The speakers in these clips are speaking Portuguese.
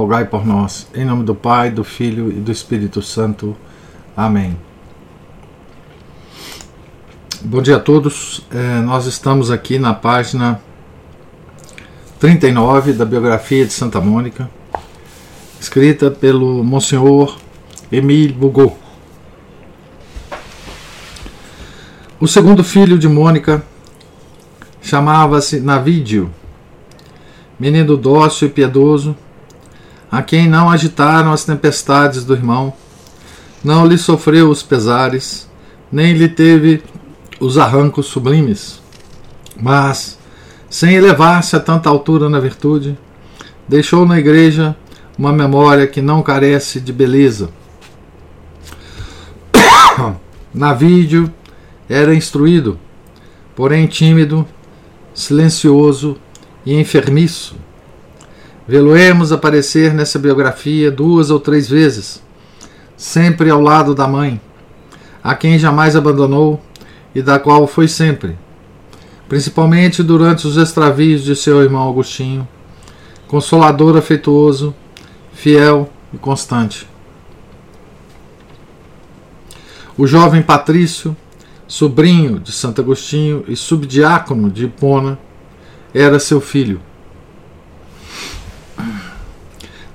rogai por nós. Em nome do Pai, do Filho e do Espírito Santo. Amém. Bom dia a todos. É, nós estamos aqui na página 39 da biografia de Santa Mônica, escrita pelo Monsenhor Emile Bugot. O segundo filho de Mônica chamava-se Navídio, menino dócil e piedoso, a quem não agitaram as tempestades do irmão, não lhe sofreu os pesares, nem lhe teve os arrancos sublimes, mas, sem elevar-se a tanta altura na virtude, deixou na igreja uma memória que não carece de beleza. Navídio era instruído, porém tímido, silencioso e enfermiço. Vê-lo-emos aparecer nessa biografia duas ou três vezes, sempre ao lado da mãe, a quem jamais abandonou e da qual foi sempre, principalmente durante os extravios de seu irmão Agostinho, consolador afetuoso, fiel e constante. O jovem Patrício, sobrinho de Santo Agostinho e subdiácono de Hipona, era seu filho.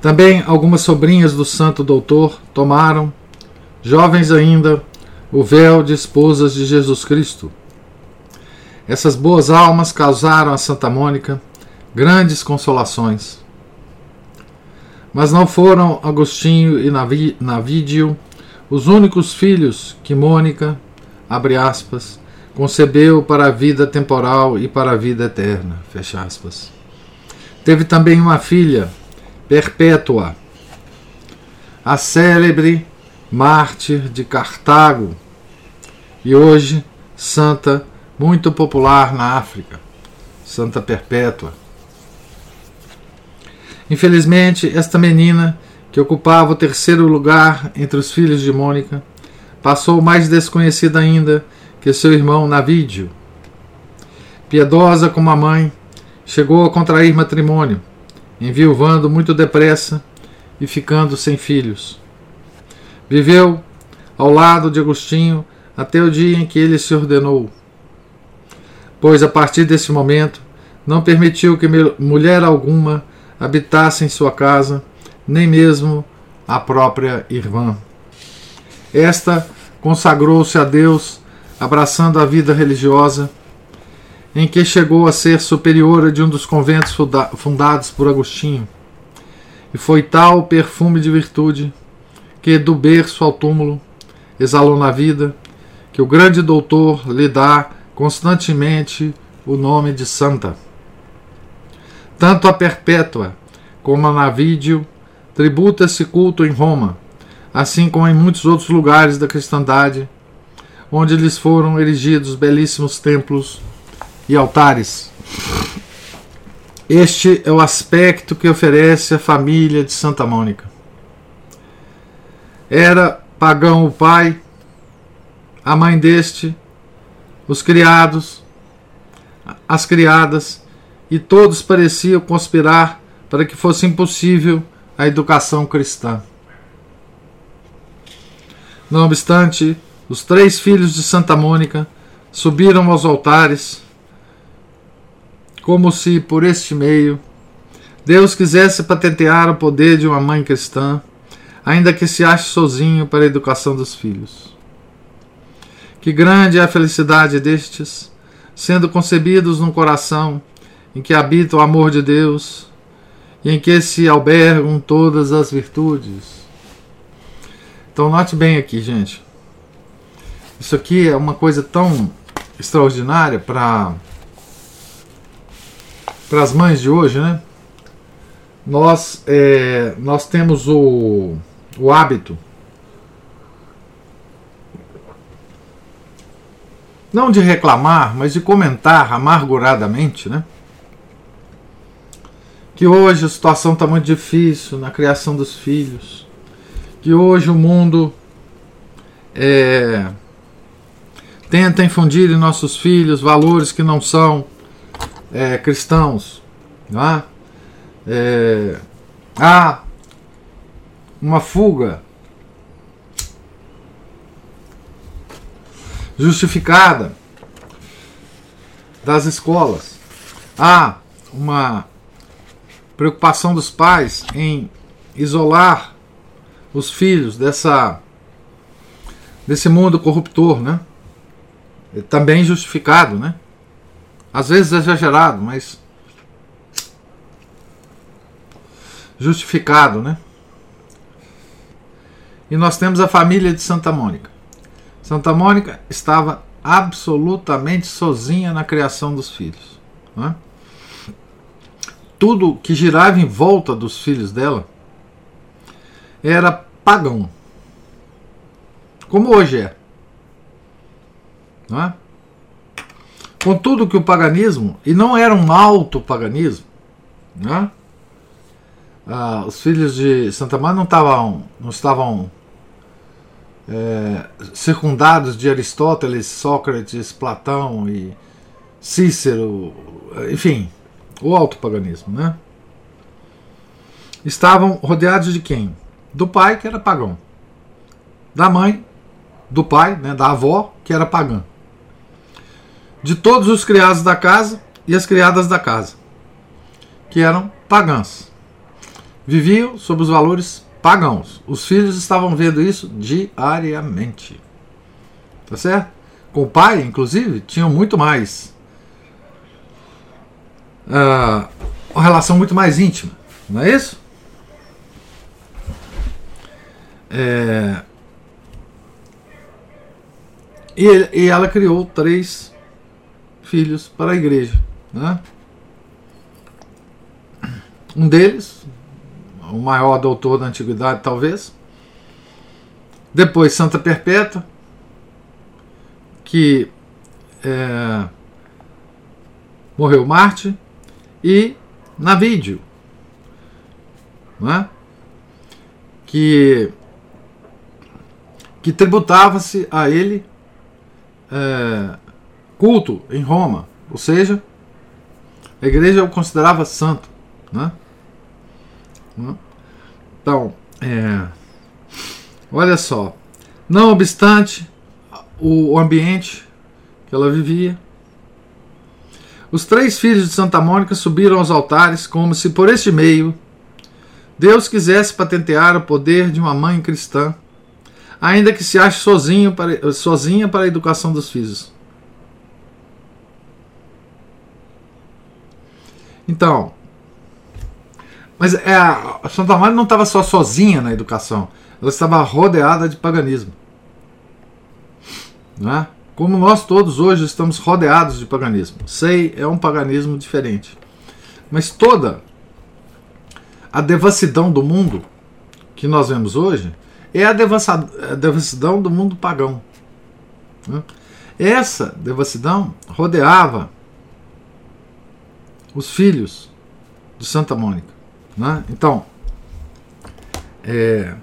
Também algumas sobrinhas do santo doutor tomaram, jovens ainda, o véu de esposas de Jesus Cristo. Essas boas almas causaram a Santa Mônica grandes consolações. Mas não foram Agostinho e Navídio os únicos filhos que Mônica, abre aspas, concebeu para a vida temporal e para a vida eterna, fecha aspas. Teve também uma filha, Perpétua, a célebre mártir de Cartago, e hoje santa muito popular na África, Santa Perpétua. Infelizmente, esta menina, que ocupava o terceiro lugar entre os filhos de Mônica, passou mais desconhecida ainda que seu irmão Navídio. Piedosa como a mãe, chegou a contrair matrimônio, enviuvando muito depressa e ficando sem filhos. Viveu ao lado de Agostinho até o dia em que ele se ordenou. Pois a partir desse momento não permitiu que mulher alguma habitasse em sua casa, nem mesmo a própria irmã. Esta consagrou-se a Deus, abraçando a vida religiosa, em que chegou a ser superiora de um dos conventos fundados por Agostinho. E foi tal perfume de virtude que, do berço ao túmulo, exalou na vida que o grande doutor lhe dá constantemente o nome de santa. Tanto a Perpétua como a Navídio tributa-se culto em Roma, assim como em muitos outros lugares da cristandade, onde lhes foram erigidos belíssimos templos e altares. Este é o aspecto que oferece a família de Santa Mônica. Era pagão o pai, a mãe deste, os criados, as criadas, e todos pareciam conspirar para que fosse impossível a educação cristã. Não obstante, os três filhos de Santa Mônica subiram aos altares, como se por este meio Deus quisesse patentear o poder de uma mãe cristã, ainda que se ache sozinho para a educação dos filhos. Que grande é a felicidade destes, sendo concebidos num coração em que habita o amor de Deus e em que se albergam todas as virtudes. Então, note bem aqui, gente. Isso aqui é uma coisa tão extraordinária para para as mães de hoje, né? Nós, é, nós temos o, o hábito não de reclamar, mas de comentar amarguradamente, né? Que hoje a situação está muito difícil na criação dos filhos, que hoje o mundo é, tenta infundir em nossos filhos valores que não são, é, cristãos. Não é? É, há uma fuga justificada das escolas. Há uma preocupação dos pais em isolar os filhos dessa desse mundo corruptor, né? É também justificado, né? Às vezes exagerado, mas justificado, né? E nós temos a família de Santa Mônica. Santa Mônica estava absolutamente sozinha na criação dos filhos. Né? Tudo que girava em volta dos filhos dela era pagão. Como hoje é. Não é? Contudo que o paganismo, e não era um alto paganismo, né? ah, os filhos de Santa Maria não estavam, não estavam é, circundados de Aristóteles, Sócrates, Platão e Cícero, enfim, o alto paganismo, né? Estavam rodeados de quem? Do pai, que era pagão, da mãe, do pai, né, da avó, que era pagã de todos os criados da casa e as criadas da casa, que eram pagãs. Viviam sob os valores pagãos. Os filhos estavam vendo isso diariamente. Tá certo? Com o pai, inclusive, tinham muito mais. Uh, uma relação muito mais íntima, não é isso? É, e, e ela criou três filhos para a igreja. Né? Um deles, o maior doutor da antiguidade, talvez. Depois, Santa Perpétua, que é, morreu Marte. E Navídio, né? que, que tributava-se a ele é, culto em Roma, ou seja, a igreja o considerava santo. Né? Então, é, olha só, não obstante o ambiente que ela vivia, os três filhos de Santa Mônica subiram aos altares como se por este meio Deus quisesse patentear o poder de uma mãe cristã, ainda que se ache sozinho para, sozinha para a educação dos filhos. Então, mas é, a Santa Maria não estava só sozinha na educação, ela estava rodeada de paganismo. Né? Como nós todos hoje estamos rodeados de paganismo. Sei, é um paganismo diferente. Mas toda a devassidão do mundo que nós vemos hoje é a, a devassidão do mundo pagão. Né? Essa devassidão rodeava os filhos de Santa Mônica. Né? Então, é,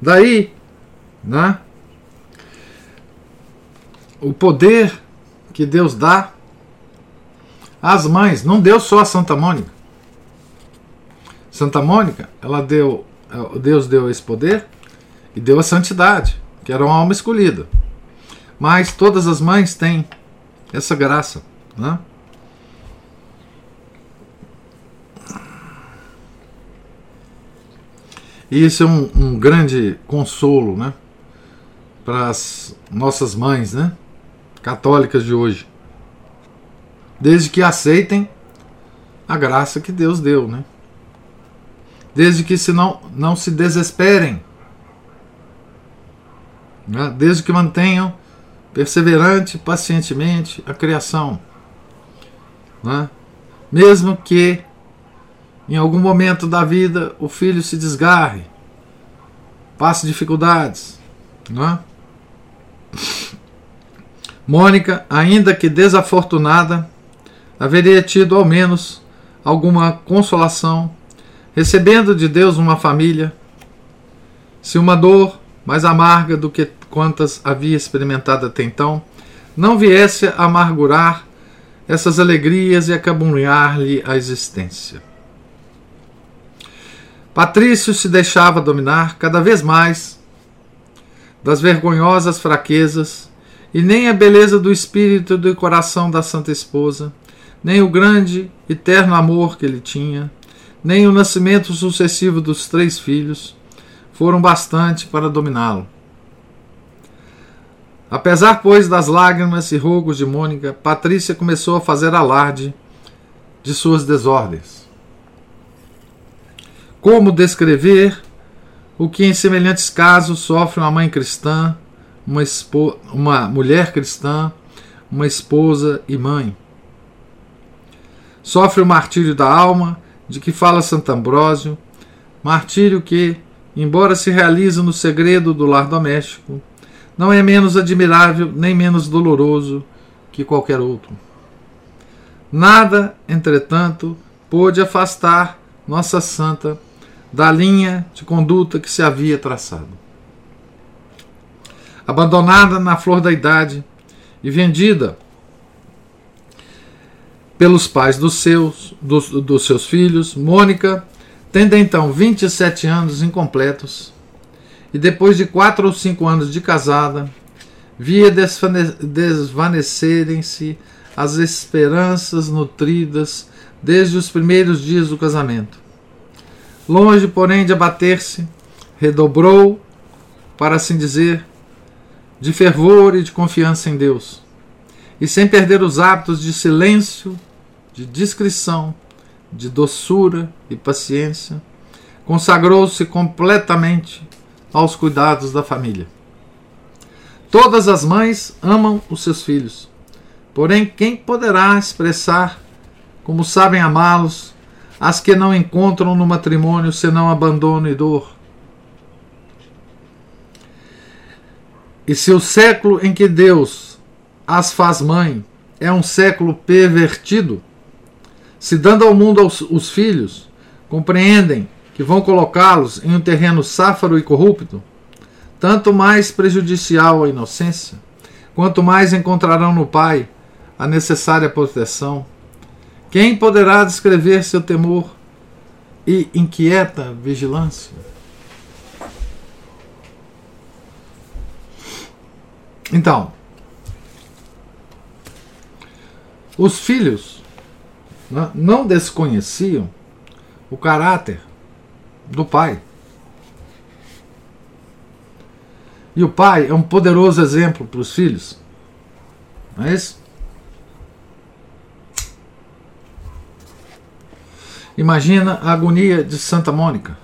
daí, né, o poder que Deus dá às mães, não deu só a Santa Mônica. Santa Mônica, ela deu, Deus deu esse poder e deu a santidade, que era uma alma escolhida. Mas todas as mães têm essa graça. Né? E isso é um, um grande consolo né? para as nossas mães né? católicas de hoje. Desde que aceitem a graça que Deus deu. Né? Desde que se não, não se desesperem. Né? Desde que mantenham perseverante pacientemente a criação. Né? Mesmo que em algum momento da vida o filho se desgarre, passe dificuldades. Né? Mônica, ainda que desafortunada, haveria tido ao menos alguma consolação, recebendo de Deus uma família, se uma dor mais amarga do que quantas havia experimentado até então, não viesse a amargurar essas alegrias e acabunhar-lhe a existência. Patrício se deixava dominar cada vez mais das vergonhosas fraquezas, e nem a beleza do espírito e do coração da Santa Esposa, nem o grande e terno amor que ele tinha, nem o nascimento sucessivo dos três filhos foram bastante para dominá-lo. Apesar, pois, das lágrimas e rogos de Mônica, Patrícia começou a fazer alarde de suas desordens. Como descrever o que em semelhantes casos sofre uma mãe cristã, uma, uma mulher cristã, uma esposa e mãe? Sofre o martírio da alma, de que fala Santo Ambrósio, martírio que, embora se realize no segredo do lar doméstico, não é menos admirável nem menos doloroso que qualquer outro. Nada, entretanto, pôde afastar Nossa Santa da linha de conduta que se havia traçado. Abandonada na flor da idade e vendida pelos pais dos seus, dos, dos seus filhos, Mônica, tendo então 27 anos incompletos, e depois de quatro ou cinco anos de casada, via desvanecerem-se as esperanças nutridas desde os primeiros dias do casamento. Longe, porém, de abater-se, redobrou, para assim dizer, de fervor e de confiança em Deus. E sem perder os hábitos de silêncio, de discrição, de doçura e paciência, consagrou-se completamente aos cuidados da família. Todas as mães amam os seus filhos, porém, quem poderá expressar como sabem amá-los as que não encontram no matrimônio senão abandono e dor. E se o século em que Deus as faz mãe é um século pervertido, se dando ao mundo aos, os filhos, compreendem que vão colocá-los em um terreno sáfaro e corrupto, tanto mais prejudicial à inocência, quanto mais encontrarão no Pai a necessária proteção quem poderá descrever seu temor e inquieta vigilância? Então, os filhos né, não desconheciam o caráter do pai. E o pai é um poderoso exemplo para os filhos. Não é isso? Imagina a agonia de Santa Mônica,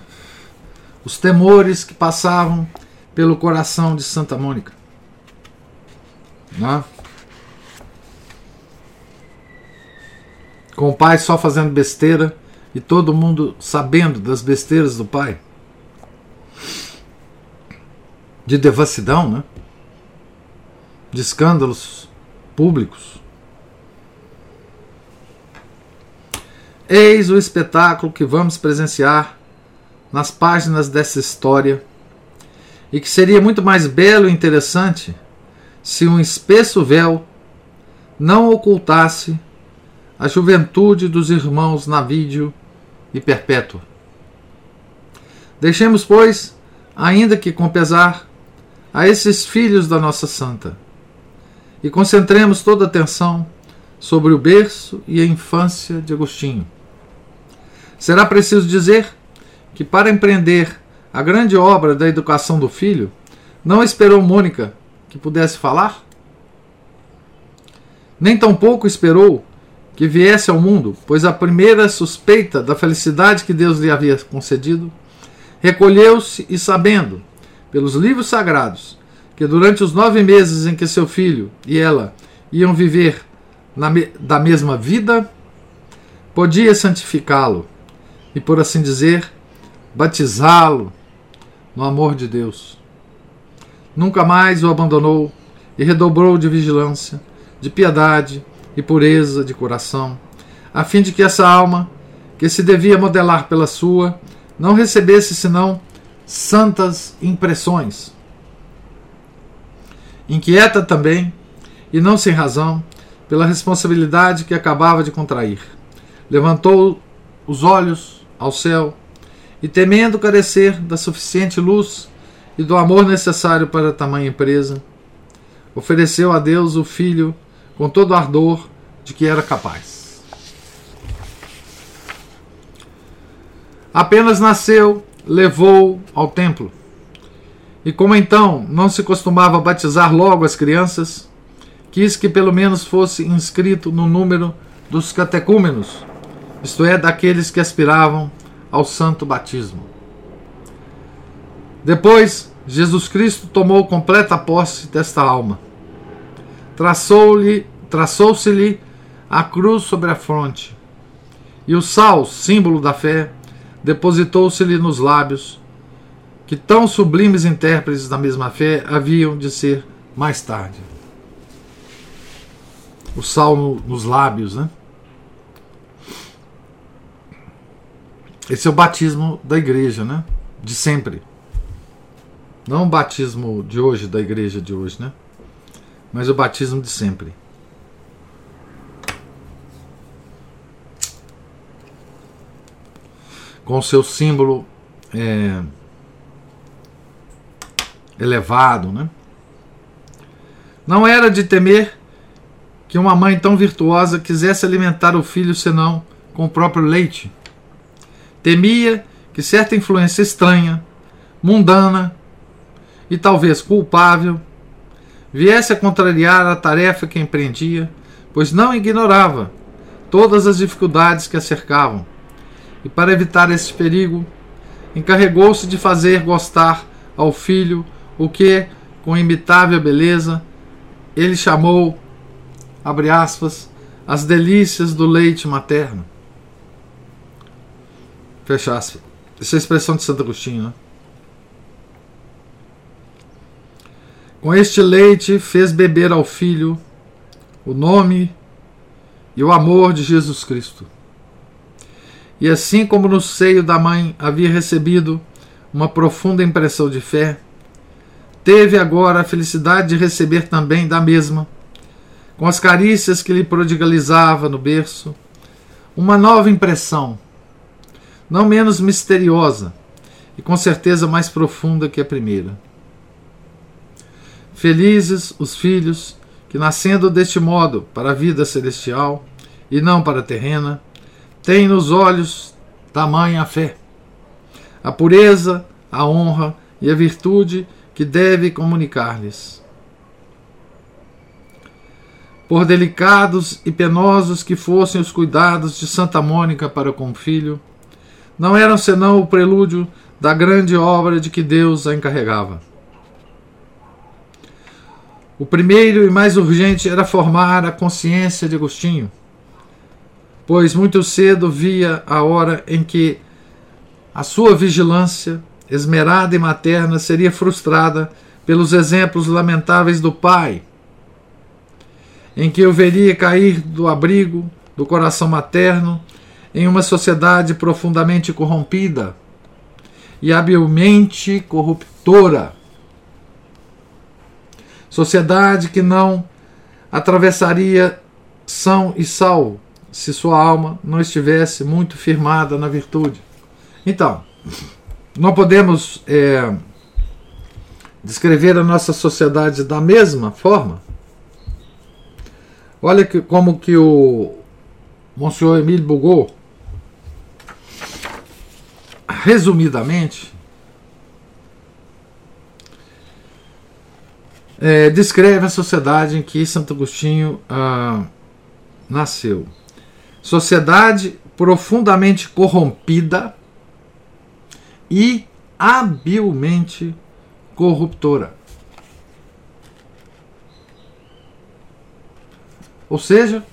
os temores que passavam pelo coração de Santa Mônica. Né? Com o pai só fazendo besteira e todo mundo sabendo das besteiras do pai. De devassidão, né? De escândalos públicos. Eis o espetáculo que vamos presenciar nas páginas dessa história e que seria muito mais belo e interessante se um espesso véu não ocultasse a juventude dos irmãos Navídio e Perpétua. Deixemos, pois, ainda que com pesar, a esses filhos da nossa santa e concentremos toda a atenção sobre o berço e a infância de Agostinho. Será preciso dizer que, para empreender a grande obra da educação do filho, não esperou Mônica que pudesse falar? Nem tampouco esperou que viesse ao mundo, pois a primeira suspeita da felicidade que Deus lhe havia concedido, recolheu-se e, sabendo, pelos livros sagrados, que durante os nove meses em que seu filho e ela iam viver na, da mesma vida, podia santificá-lo e, por assim dizer, batizá-lo no amor de Deus. Nunca mais o abandonou, e redobrou de vigilância, de piedade e pureza de coração, a fim de que essa alma, que se devia modelar pela sua, não recebesse senão santas impressões. Inquieta também, e não sem razão, pela responsabilidade que acabava de contrair. Levantou os olhos ao céu e, temendo carecer da suficiente luz e do amor necessário para tamanha empresa, ofereceu a Deus o filho com todo o ardor de que era capaz. Apenas nasceu, levou ao templo. E como então não se costumava batizar logo as crianças, quis que pelo menos fosse inscrito no número dos catecúmenos, isto é, daqueles que aspiravam ao santo batismo. Depois, Jesus Cristo tomou completa posse desta alma. Traçou-lhe, traçou-se-lhe a cruz sobre a fronte, e o sal, símbolo da fé, depositou-se-lhe nos lábios, que tão sublimes intérpretes da mesma fé haviam de ser mais tarde. O sal no, nos lábios, né? Esse é o batismo da igreja, né? De sempre. Não o batismo de hoje, da igreja de hoje, né? Mas o batismo de sempre. Com seu símbolo é, elevado, né? Não era de temer que uma mãe tão virtuosa quisesse alimentar o filho senão com o próprio leite. Temia que certa influência estranha, mundana e talvez culpável viesse a contrariar a tarefa que empreendia, pois não ignorava todas as dificuldades que a cercavam. E para evitar esse perigo, encarregou-se de fazer gostar ao filho o que, com imitável beleza, ele chamou, abre aspas, as delícias do leite materno. Fecha aspas. Essa é a expressão de Santo Agostinho, né? Com este leite fez beber ao filho o nome e o amor de Jesus Cristo. E assim como no seio da mãe havia recebido uma profunda impressão de fé, teve agora a felicidade de receber também da mesma, com as carícias que lhe prodigalizava no berço, uma nova impressão não menos misteriosa e com certeza mais profunda que a primeira. Felizes os filhos que, nascendo deste modo para a vida celestial e não para a terrena, têm nos olhos da mãe a fé, a pureza, a honra e a virtude que deve comunicar-lhes. Por delicados e penosos que fossem os cuidados de Santa Mônica para com o filho, não eram senão o prelúdio da grande obra de que Deus a encarregava. O primeiro e mais urgente era formar a consciência de Agostinho, pois muito cedo via a hora em que a sua vigilância, esmerada e materna, seria frustrada pelos exemplos lamentáveis do pai, em que eu veria cair do abrigo do coração materno em uma sociedade profundamente corrompida e habilmente corruptora. Sociedade que não atravessaria são e salvo se sua alma não estivesse muito firmada na virtude. Então, não podemos é, descrever a nossa sociedade da mesma forma. Olha que, como que o Monsieur Emile Bugot resumidamente, é, descreve a sociedade em que Santo Agostinho ah, nasceu. Sociedade profundamente corrompida e habilmente corruptora. Ou seja,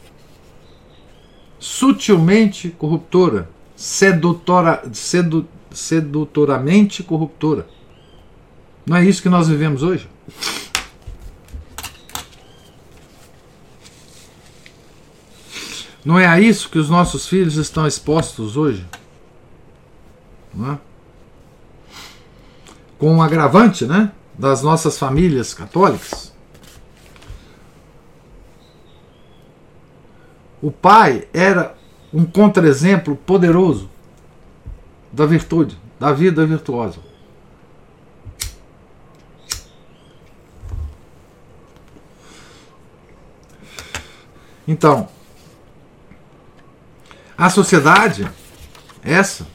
sutilmente corruptora sedutora, sedu, sedutoramente corruptora. Não é isso que nós vivemos hoje? Não é a isso que os nossos filhos estão expostos hoje? É? Com um agravante, né? Das nossas famílias católicas. O pai era um contra-exemplo poderoso da virtude, da vida virtuosa. Então, a sociedade, essa,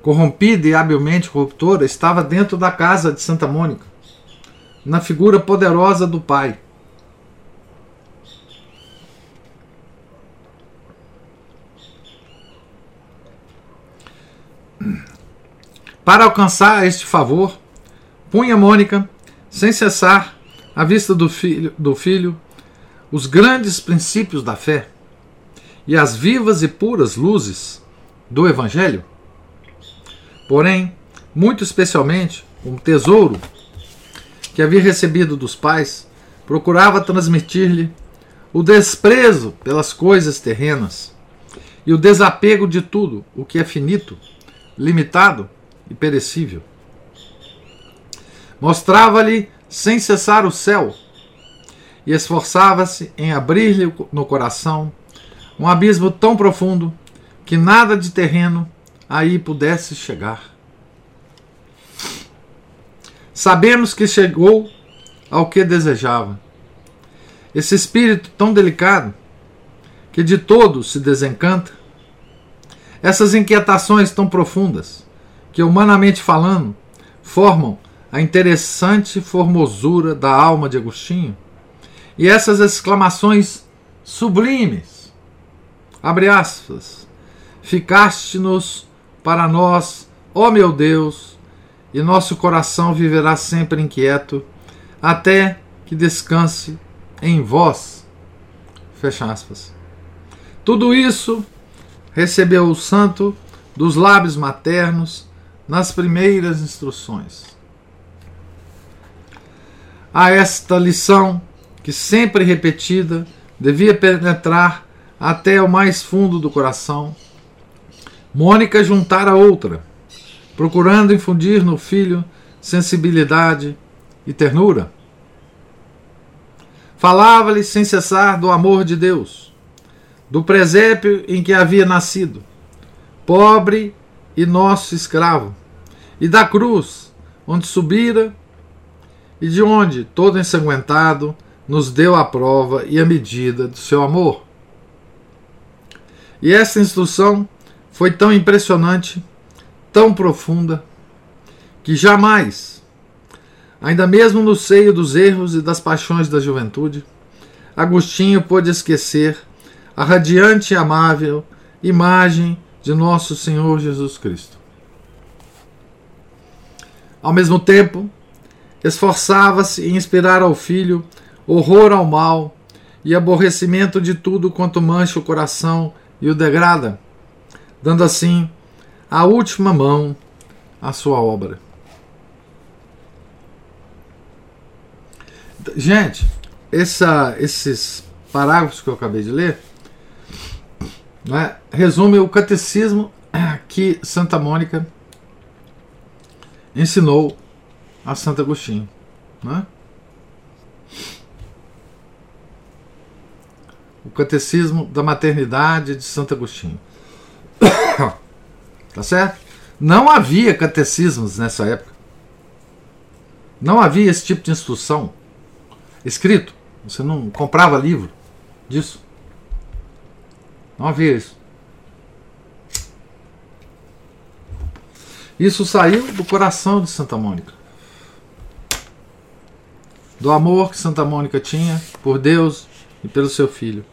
corrompida e habilmente corruptora, estava dentro da casa de Santa Mônica, na figura poderosa do pai. Para alcançar este favor, punha Mônica, sem cessar, à vista do filho, do filho os grandes princípios da fé e as vivas e puras luzes do Evangelho. Porém, muito especialmente, um tesouro que havia recebido dos pais procurava transmitir-lhe o desprezo pelas coisas terrenas e o desapego de tudo o que é finito, limitado e perecível. Mostrava-lhe sem cessar o céu e esforçava-se em abrir-lhe no coração um abismo tão profundo que nada de terreno aí pudesse chegar. Sabemos que chegou ao que desejava. Esse espírito tão delicado que de todo se desencanta, essas inquietações tão profundas que, humanamente falando, formam a interessante formosura da alma de Agostinho, e essas exclamações sublimes Abre aspas. Ficaste-nos para nós, ó meu Deus, e nosso coração viverá sempre inquieto, até que descanse em vós. Fecha aspas. Tudo isso recebeu o santo dos lábios maternos nas primeiras instruções. A esta lição, que sempre repetida, devia penetrar até o mais fundo do coração. Mônica juntara outra, procurando infundir no filho sensibilidade e ternura. Falava-lhe sem cessar do amor de Deus, do presépio em que havia nascido, pobre e nosso escravo, e da cruz onde subira e de onde, todo ensanguentado, nos deu a prova e a medida do seu amor. E essa instrução foi tão impressionante, tão profunda, que jamais, ainda mesmo no seio dos erros e das paixões da juventude, Agostinho pôde esquecer a radiante e amável imagem de nosso Senhor Jesus Cristo. Ao mesmo tempo, esforçava-se em inspirar ao filho horror ao mal e aborrecimento de tudo quanto mancha o coração e o degrada, dando assim a última mão à sua obra. Gente, essa, esses parágrafos que eu acabei de ler né, resume o catecismo que Santa Mônica ensinou a Santo Agostinho. Né? O Catecismo da Maternidade de Santo Agostinho. tá certo? Não havia catecismos nessa época. Não havia esse tipo de instrução escrito. Você não comprava livro disso. Não havia isso. Isso saiu do coração de Santa Mônica. Do amor que Santa Mônica tinha por Deus e pelo seu filho.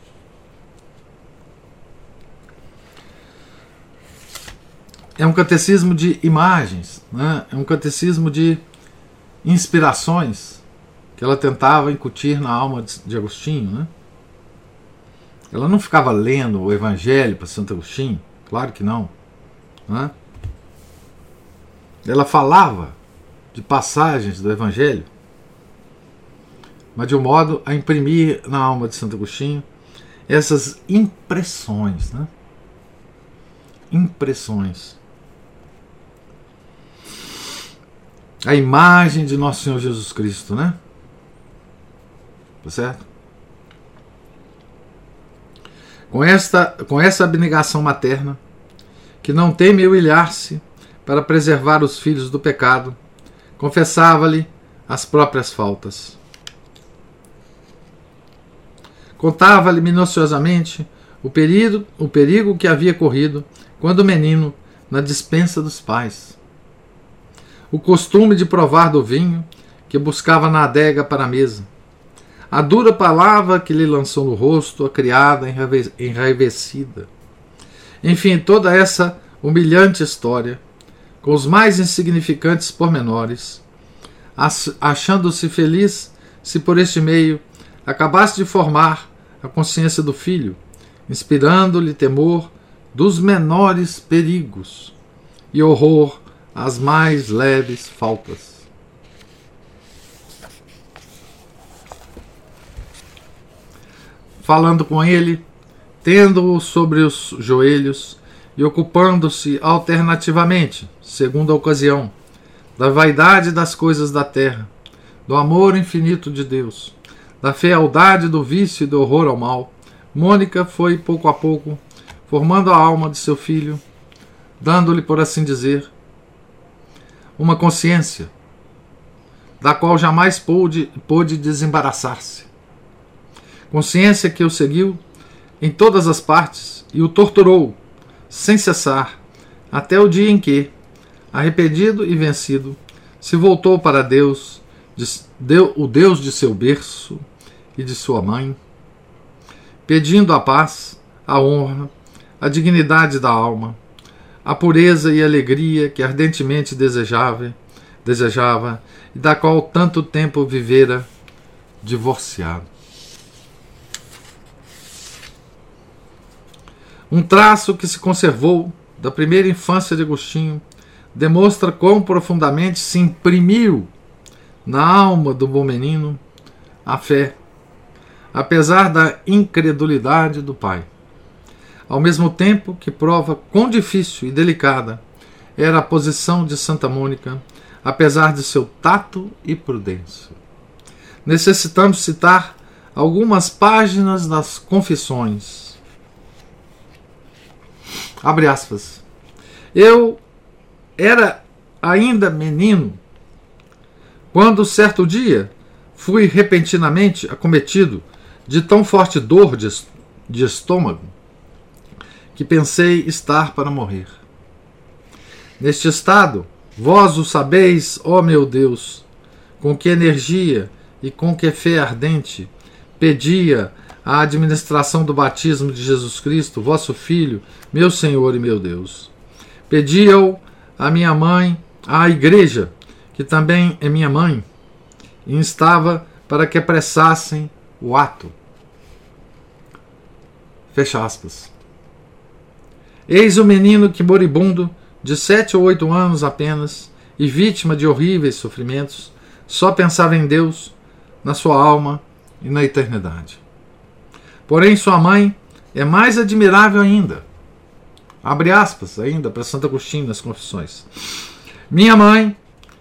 É um catecismo de imagens, né? é um catecismo de inspirações que ela tentava incutir na alma de Agostinho. Né? Ela não ficava lendo o Evangelho para Santo Agostinho, claro que não. Né? Ela falava de passagens do Evangelho, mas de um modo a imprimir na alma de Santo Agostinho essas impressões, né? Impressões. A imagem de nosso Senhor Jesus Cristo, né? Tá certo? Com esta, com essa abnegação materna, que não teme humilhar-se para preservar os filhos do pecado, confessava-lhe as próprias faltas. Contava-lhe minuciosamente o perigo, o perigo que havia corrido quando menino na dispensa dos pais. O costume de provar do vinho que buscava na adega para a mesa. A dura palavra que lhe lançou no rosto a criada enraivecida. Enfim, toda essa humilhante história, com os mais insignificantes pormenores, achando-se feliz se por este meio acabasse de formar a consciência do filho, inspirando-lhe temor dos menores perigos e horror às mais leves faltas. Falando com ele, tendo-o sobre os joelhos e ocupando-se alternativamente, segundo a ocasião, da vaidade das coisas da terra, do amor infinito de Deus, da fealdade do vício e do horror ao mal, Mônica foi pouco a pouco formando a alma de seu filho, dando-lhe, por assim dizer, uma consciência da qual jamais pôde, pôde desembaraçar-se. Consciência que o seguiu em todas as partes e o torturou sem cessar até o dia em que, arrependido e vencido, se voltou para Deus, o Deus de seu berço e de sua mãe, pedindo a paz, a honra, a dignidade da alma, a pureza e alegria que ardentemente desejava, desejava e da qual tanto tempo vivera divorciado. Um traço que se conservou da primeira infância de Agostinho demonstra quão profundamente se imprimiu na alma do bom menino a fé, apesar da incredulidade do pai. Ao mesmo tempo que prova quão difícil e delicada era a posição de Santa Mônica, apesar de seu tato e prudência. Necessitamos citar algumas páginas das Confissões. Abre aspas. Eu era ainda menino quando certo dia fui repentinamente acometido de tão forte dor de, estômago que pensei estar para morrer. Neste estado, vós o sabeis, ó meu Deus, com que energia e com que fé ardente pedia a administração do batismo de Jesus Cristo, vosso Filho, meu Senhor e meu Deus. Pedia-o a minha mãe, à igreja, que também é minha mãe, e instava para que apressassem o ato. Fecha aspas. Eis o menino que, moribundo, de sete ou oito anos apenas, e vítima de horríveis sofrimentos, só pensava em Deus, na sua alma e na eternidade. Porém, sua mãe é mais admirável ainda Abre aspas ainda para Santo Agostinho nas Confissões. Minha mãe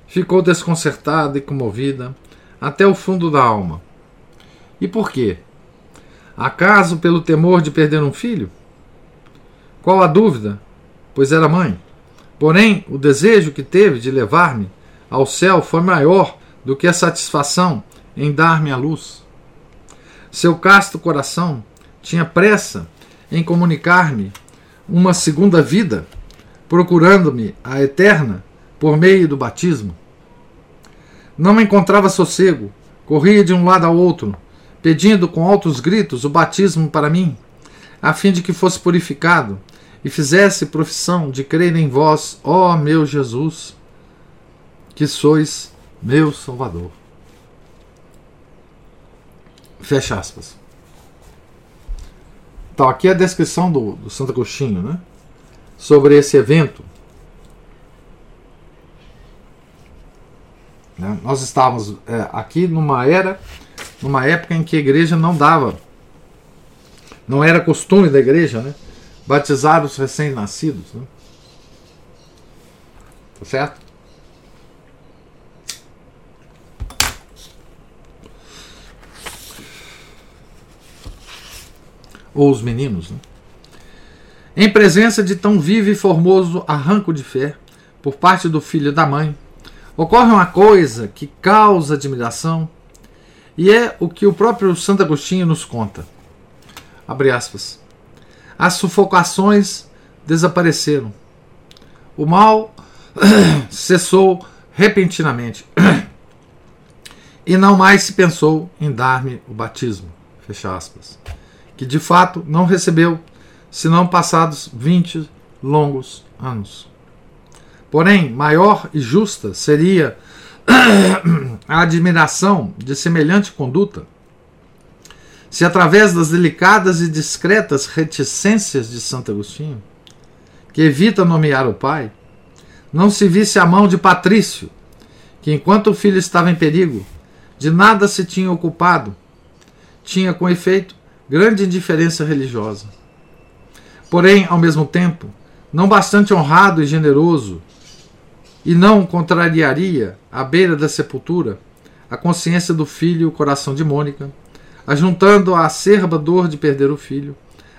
ficou desconcertada e comovida até o fundo da alma. E por quê? Acaso pelo temor de perder um filho? Qual a dúvida? Pois era mãe. Porém, o desejo que teve de levar-me ao céu foi maior do que a satisfação em dar-me a luz. Seu casto coração tinha pressa em comunicar-me uma segunda vida, procurando-me a eterna por meio do batismo. Não encontrava sossego, corria de um lado ao outro, pedindo com altos gritos o batismo para mim, a fim de que fosse purificado e fizesse profissão de crer em vós, ó meu Jesus, que sois meu Salvador. Fecha aspas. Então, aqui é a descrição do, do Santo Agostinho, né? Sobre esse evento. Né? Nós estávamos é, aqui numa era, numa época em que a igreja não dava Não era costume da igreja, né? Batizar os recém-nascidos. Né? Tá certo? Ou os meninos, né? Em presença de tão vivo e formoso arranco de fé por parte do filho e da mãe, ocorre uma coisa que causa admiração e é o que o próprio Santo Agostinho nos conta. Abre aspas. As sufocações desapareceram. O mal cessou repentinamente. e não mais se pensou em dar-me o batismo. Fecha aspas. Que de fato não recebeu senão passados vinte longos anos. Porém, maior e justa seria a admiração de semelhante conduta se, através das delicadas e discretas reticências de Santo Agostinho, que evita nomear o pai, não se visse a mão de Patrício, que, enquanto o filho estava em perigo, de nada se tinha ocupado, tinha, com efeito, grande indiferença religiosa. Porém, ao mesmo tempo, não bastante honrado e generoso, e não contrariaria, à beira da sepultura, a consciência do filho e o coração de Mônica, ajuntando a acerba dor de perder o filho,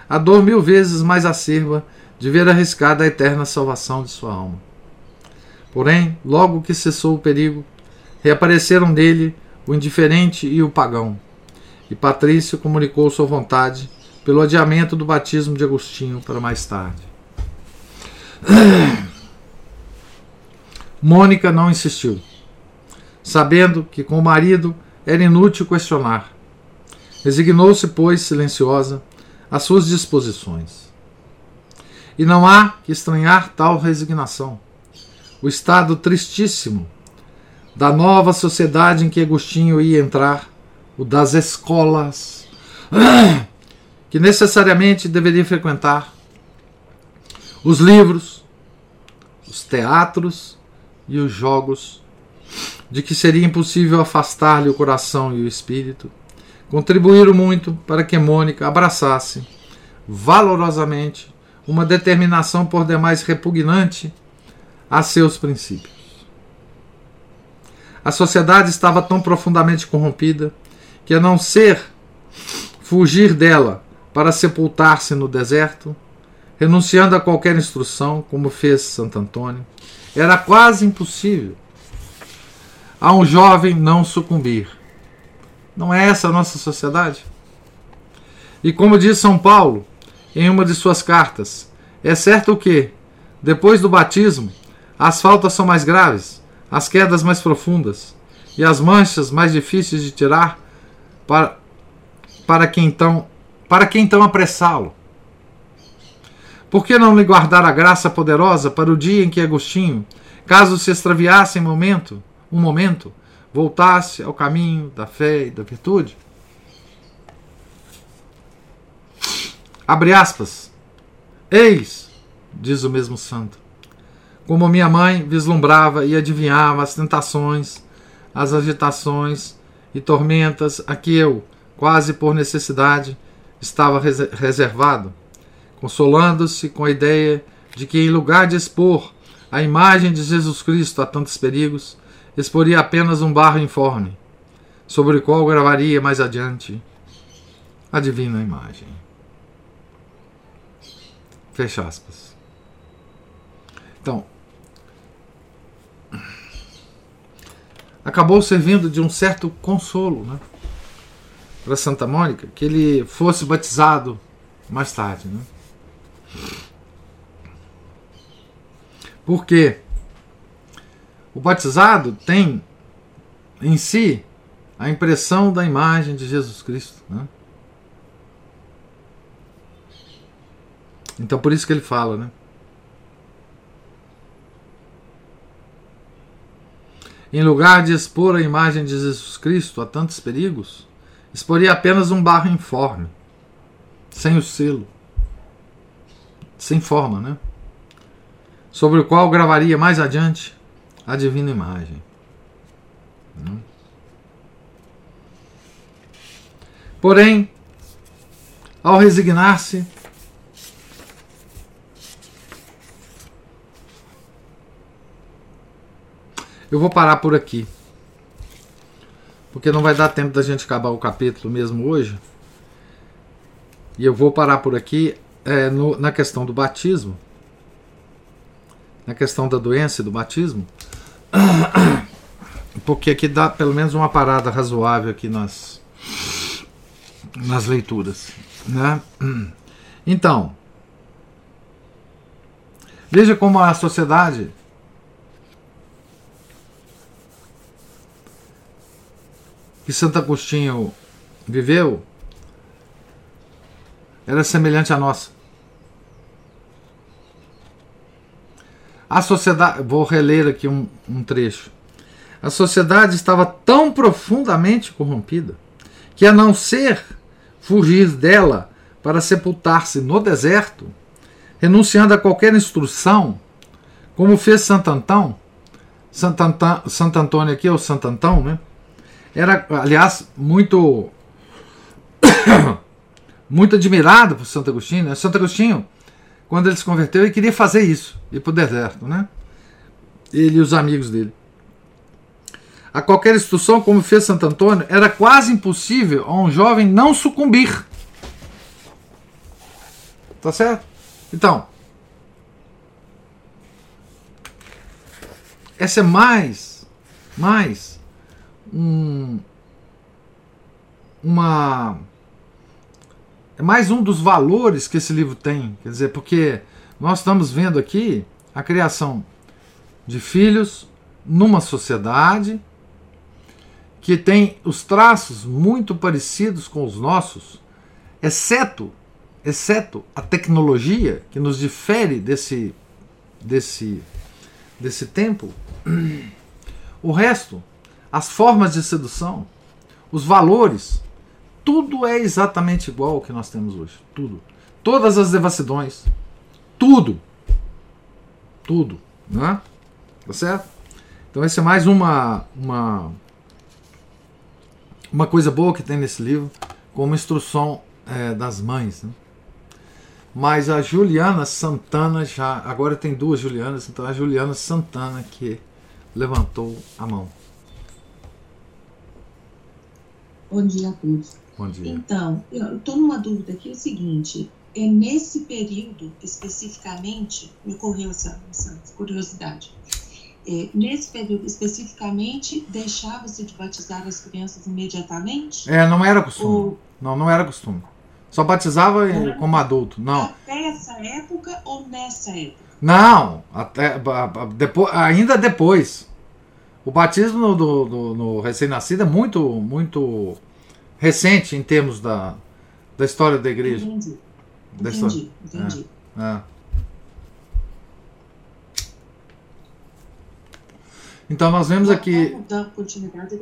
a dor mil vezes mais acerba de ver arriscada a eterna salvação de sua alma. Porém, logo que cessou o perigo, reapareceram nele o indiferente e o pagão, e Patrício comunicou sua vontade pelo adiamento do batismo de Agostinho para mais tarde. Mônica não insistiu, sabendo que com o marido era inútil questionar. Resignou-se, pois, silenciosa, às suas disposições. E não há que estranhar tal resignação. O estado tristíssimo da nova sociedade em que Agostinho ia entrar, o das escolas, que necessariamente deveria frequentar os livros, os teatros e os jogos, de que seria impossível afastar-lhe o coração e o espírito, contribuíram muito para que Mônica abraçasse valorosamente uma determinação por demais repugnante a seus princípios. A sociedade estava tão profundamente corrompida que, a não ser fugir dela para sepultar-se no deserto, renunciando a qualquer instrução, como fez Santo Antônio. Era quase impossível a um jovem não sucumbir. Não é essa a nossa sociedade? E como diz São Paulo em uma de suas cartas, é certo que, depois do batismo, as faltas são mais graves, as quedas mais profundas e as manchas mais difíceis de tirar para, para quem então para que então apressá-lo? Por que não lhe guardar a graça poderosa para o dia em que Agostinho, caso se extraviasse em momento, um momento, voltasse ao caminho da fé e da virtude? Abre aspas. Eis, diz o mesmo santo, como minha mãe vislumbrava e adivinhava as tentações, as agitações e tormentas a que eu, quase por necessidade, estava reservado, consolando-se com a ideia de que, em lugar de expor a imagem de Jesus Cristo a tantos perigos, exporia apenas um barro informe, sobre o qual gravaria mais adiante a divina imagem. Fecha aspas. Então, acabou servindo de um certo consolo, né? para Santa Mônica que ele fosse batizado mais tarde. Né? Porque o batizado tem em si a impressão da imagem de Jesus Cristo. Né? Então por isso que ele fala, né? Em lugar de expor a imagem de Jesus Cristo a tantos perigos, exporia apenas um barro informe, sem o selo, sem forma, né? Sobre o qual gravaria mais adiante a divina imagem. Porém, ao resignar-se, eu vou parar por aqui. Porque não vai dar tempo da gente acabar o capítulo mesmo hoje. E eu vou parar por aqui é, no, na questão do batismo. Na questão da doença e do batismo. Porque aqui dá pelo menos uma parada razoável aqui nas, nas leituras. Né? Então, veja como a sociedade que Santo Agostinho viveu era semelhante à nossa. A sociedade, vou reler aqui um, um trecho. A sociedade estava tão profundamente corrompida que, a não ser fugir dela para sepultar-se no deserto, renunciando a qualquer instrução, como fez Santo Antão, Santo, Antão, Santo Antônio aqui, ou Santo Antão, né? Era, aliás, muito muito admirado por Santo Agostinho. Né? Santo Agostinho, quando ele se converteu, ele queria fazer isso, ir para o deserto, né? Ele e os amigos dele. A qualquer instrução, como fez Santo Antônio, era quase impossível a um jovem não sucumbir. Tá certo? Então, essa é mais, mais um, uma é mais um dos valores que esse livro tem, quer dizer, porque nós estamos vendo aqui a criação de filhos numa sociedade que tem os traços muito parecidos com os nossos, exceto exceto a tecnologia que nos difere desse desse desse tempo, o resto as formas de sedução, os valores, tudo é exatamente igual ao que nós temos hoje. Tudo. Todas as devassidões. Tudo. Tudo. Né? Tá certo? Então, essa é mais uma, uma, uma coisa boa que tem nesse livro, como instrução é, das mães. Né? Mas a Juliana Santana já. Agora tem duas Julianas, então a Juliana Santana que levantou a mão. Bom dia a todos. Bom dia. Então, eu estou numa dúvida aqui, é o seguinte, é nesse período especificamente, me ocorreu essa, essa curiosidade, é, nesse período especificamente, deixava-se de batizar as crianças imediatamente? É, não era costume. Ou... Não, não era costume. Só batizava era como adulto, não. Até essa época ou nessa época? Não, até, depois, ainda depois. O batismo do, do, no recém-nascido é muito, muito recente em termos da, da história da igreja. Entendi. Da entendi, história. entendi. É, é. Então nós vemos aqui. Dar continuidade,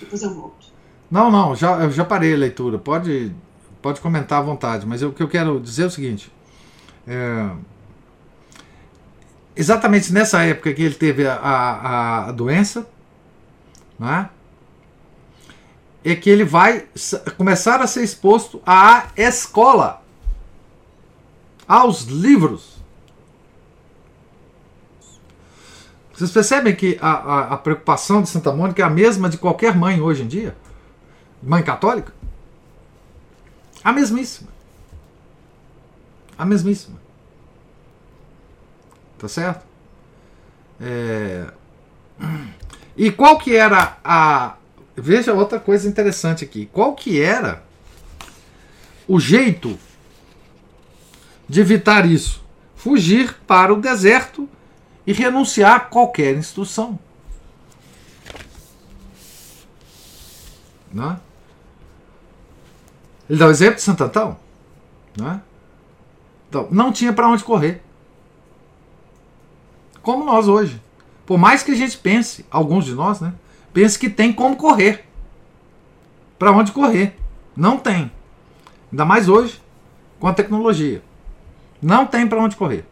depois eu volto. Não, não, já, eu já parei a leitura. Pode, pode comentar à vontade, mas eu, o que eu quero dizer é o seguinte. É, exatamente nessa época que ele teve a, a, a doença, né, é que ele vai começar a ser exposto à escola, aos livros. Vocês percebem que a, a, a, preocupação de Santa Mônica é a mesma de qualquer mãe hoje em dia? Mãe católica? A mesmíssima. A mesmíssima. Tá certo? É... E qual que era a. Veja outra coisa interessante aqui. Qual que era o jeito de evitar isso? Fugir para o deserto e renunciar a qualquer instrução. Não é? Ele dá o exemplo de Santo Antão. Não, é? então, não tinha para onde correr como nós hoje. Por mais que a gente pense, alguns de nós, né? Pense que tem como correr. Para onde correr? Não tem. Ainda mais hoje, com a tecnologia. Não tem para onde correr.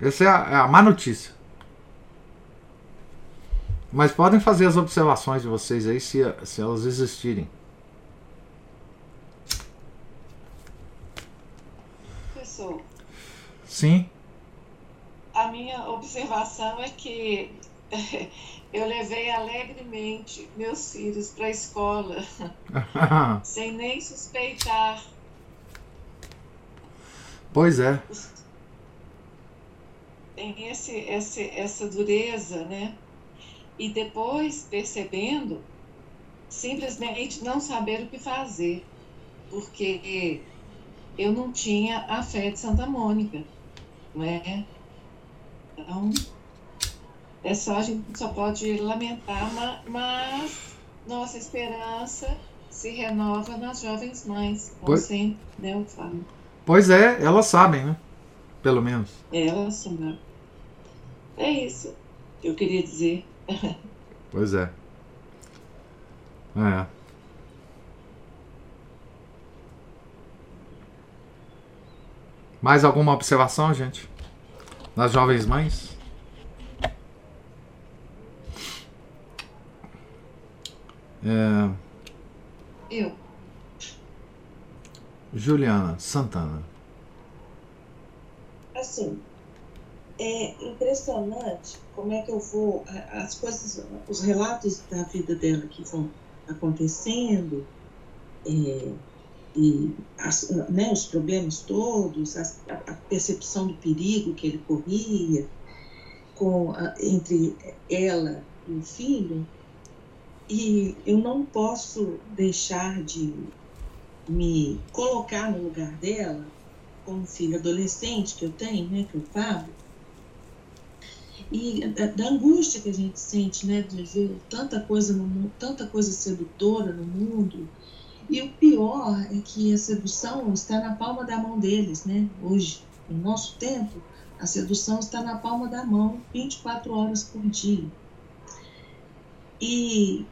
Essa é a, é a má notícia. Mas podem fazer as observações de vocês aí se, se elas existirem. professor? Sim. A minha observação é que eu levei alegremente meus filhos para a escola, sem nem suspeitar. Pois é. Tem esse, esse, essa dureza, né? E depois percebendo, simplesmente não saber o que fazer, porque eu não tinha a fé de Santa Mônica, não é? Então, é só, a gente só pode lamentar, mas nossa esperança se renova nas jovens mães, como pois, sempre, né, eu falo. Pois é, elas sabem, né? Pelo menos. Elas sabem. É isso que eu queria dizer. Pois é. É. Mais alguma observação, gente? Das jovens mães? É... Eu. Juliana Santana. Assim, é impressionante como é que eu vou. As coisas, os relatos da vida dela que vão acontecendo, é, e as, né, os problemas todos, a, a, percepção do perigo que ele corria com, a, entre ela e o filho, e eu não posso deixar de me colocar no lugar dela, como filho adolescente que eu tenho, né, que é o Pablo, e da, da, angústia que a gente sente, né, de ver tanta coisa no tanta coisa sedutora no mundo. E o pior é que a sedução está na palma da mão deles, né? Hoje, no nosso tempo, a sedução está na palma da mão, 24 horas por dia. E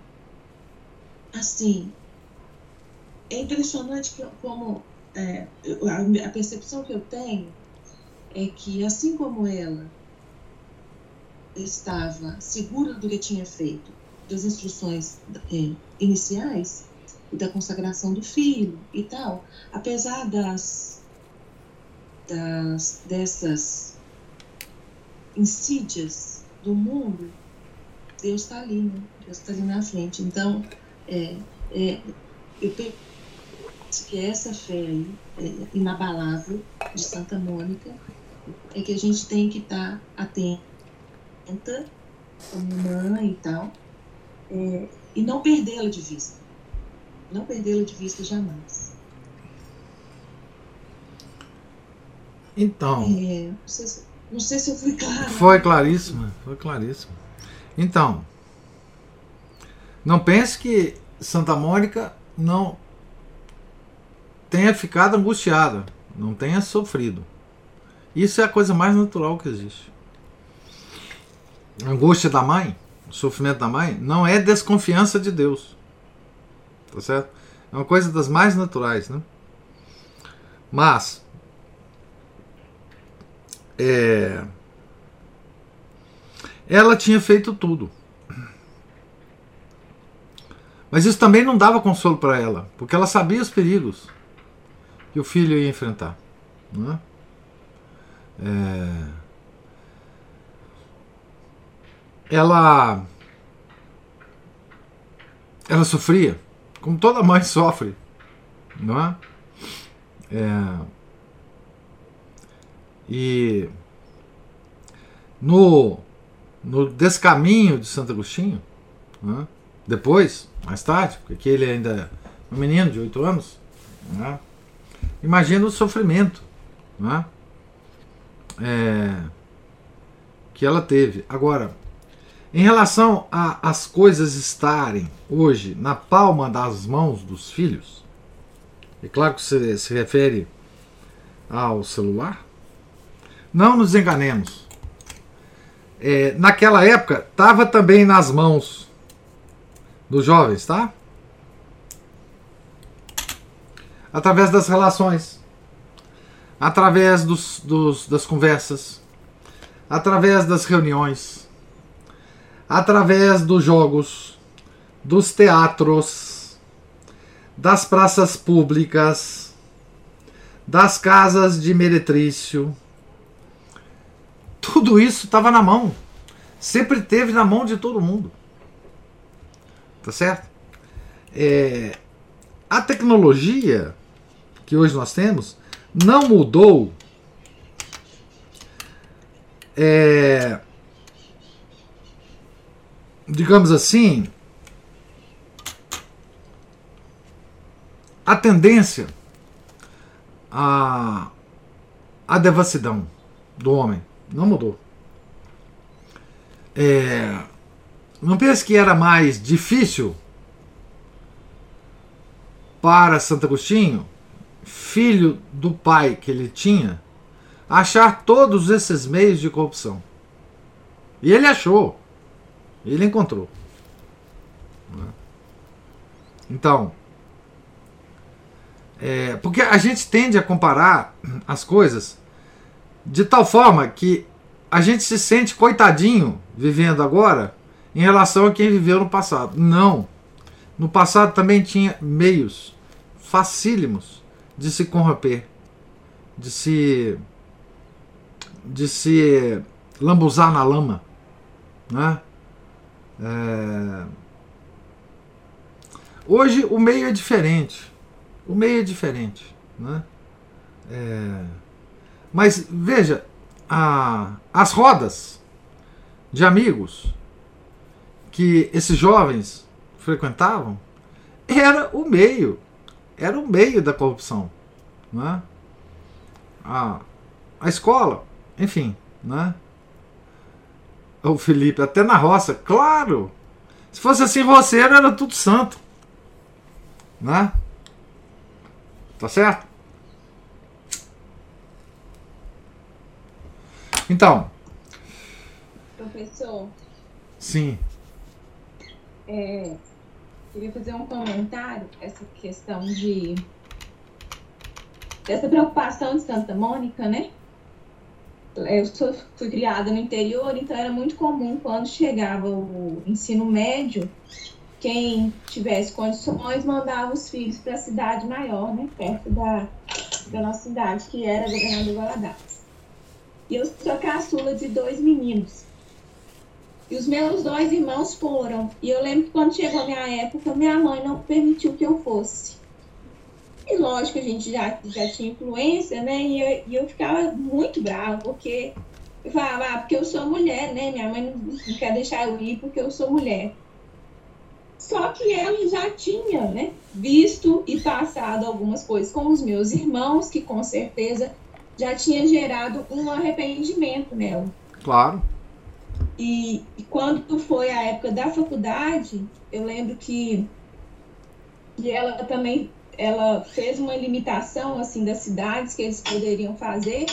assim, é impressionante como é, a, percepção que eu tenho é que, assim como ela estava segura do que tinha feito, das instruções é, iniciais e da consagração do filho e tal, apesar das, das dessas insídias do mundo, Deus está ali, né? Deus está ali na frente. Então, é, é, eu penso que essa fé aí, é, inabalável de Santa Mônica é que a gente tem que estar tá atenta como mãe e tal, é, e não perdê-la de vista. Não perdê-la de vista jamais. Então. É, não, sei se, não, sei se, eu fui clara. Foi claríssima, foi claríssima. Então, não pense que Santa Mônica não tenha ficado angustiada, não tenha sofrido. Isso é a coisa mais natural que existe. A angústia da mãe, o sofrimento da mãe, não é desconfiança de Deus. Tá certo? É uma coisa das mais naturais, né? Mas é, ela tinha feito tudo. Mas isso também não dava consolo para ela, porque ela sabia os perigos que o filho ia enfrentar. Não é? É... Ela, ela sofria, como toda mãe sofre, não é? é... E no, no descaminho de Santo Agostinho, é? Depois mais tarde, porque ele ainda é um menino de 8 anos. Né? Imagina o sofrimento né? é, que ela teve. Agora, em relação às coisas estarem hoje na palma das mãos dos filhos, é claro que se, se refere ao celular. Não nos enganemos. É, naquela época, estava também nas mãos dos jovens, tá? Através das relações, através dos, dos, das conversas, através das reuniões, através dos jogos, dos teatros, das praças públicas, das casas de meretrício. Tudo isso estava na mão. Sempre teve na mão de todo mundo. Tá certo? É, a tecnologia que hoje nós temos não mudou é, digamos assim, a tendência à, à devassidão do homem. Não mudou. É, não pense que era mais difícil para Santo Agostinho, filho do pai que ele tinha, achar todos esses meios de corrupção. E ele achou. Ele encontrou. Então, é, porque a gente tende a comparar as coisas de tal forma que a gente se sente coitadinho vivendo agora em relação a quem viveu no passado. Não. No passado também tinha meios facílimos de se corromper, de se de se lambuzar na lama, né? É... Hoje o meio é diferente, o meio é diferente, né? É... Mas veja, a, as rodas de amigos que esses jovens frequentavam era o meio, era o meio da corrupção. Né? A, a escola, enfim. Né? O Felipe, até na roça, claro! Se fosse assim, roceiro era tudo santo. Né? Tá certo? Então. Professor. Sim. É, queria fazer um comentário essa questão de dessa preocupação de Santa Mônica, né? Eu sou, fui criada no interior, então era muito comum quando chegava o ensino médio, quem tivesse condições mandava os filhos para a cidade maior, né? Perto da, da nossa cidade, que era Governador Valadares. E eu sou caçula de dois meninos. E os meus dois irmãos foram. E eu lembro que quando chegou a minha época, minha mãe não permitiu que eu fosse. E lógico, a gente já, já tinha influência, né? E eu, e eu ficava muito brava, porque eu falava, ah, porque eu sou mulher, né? Minha mãe não, quer deixar eu ir porque eu sou mulher. Só que ela já tinha, né, visto e passado algumas coisas com os meus irmãos, que com certeza já tinha gerado um arrependimento nela. Claro. E, e, quando foi a época da faculdade, eu lembro que, que ela também ela fez uma limitação assim das cidades que eles poderiam fazer,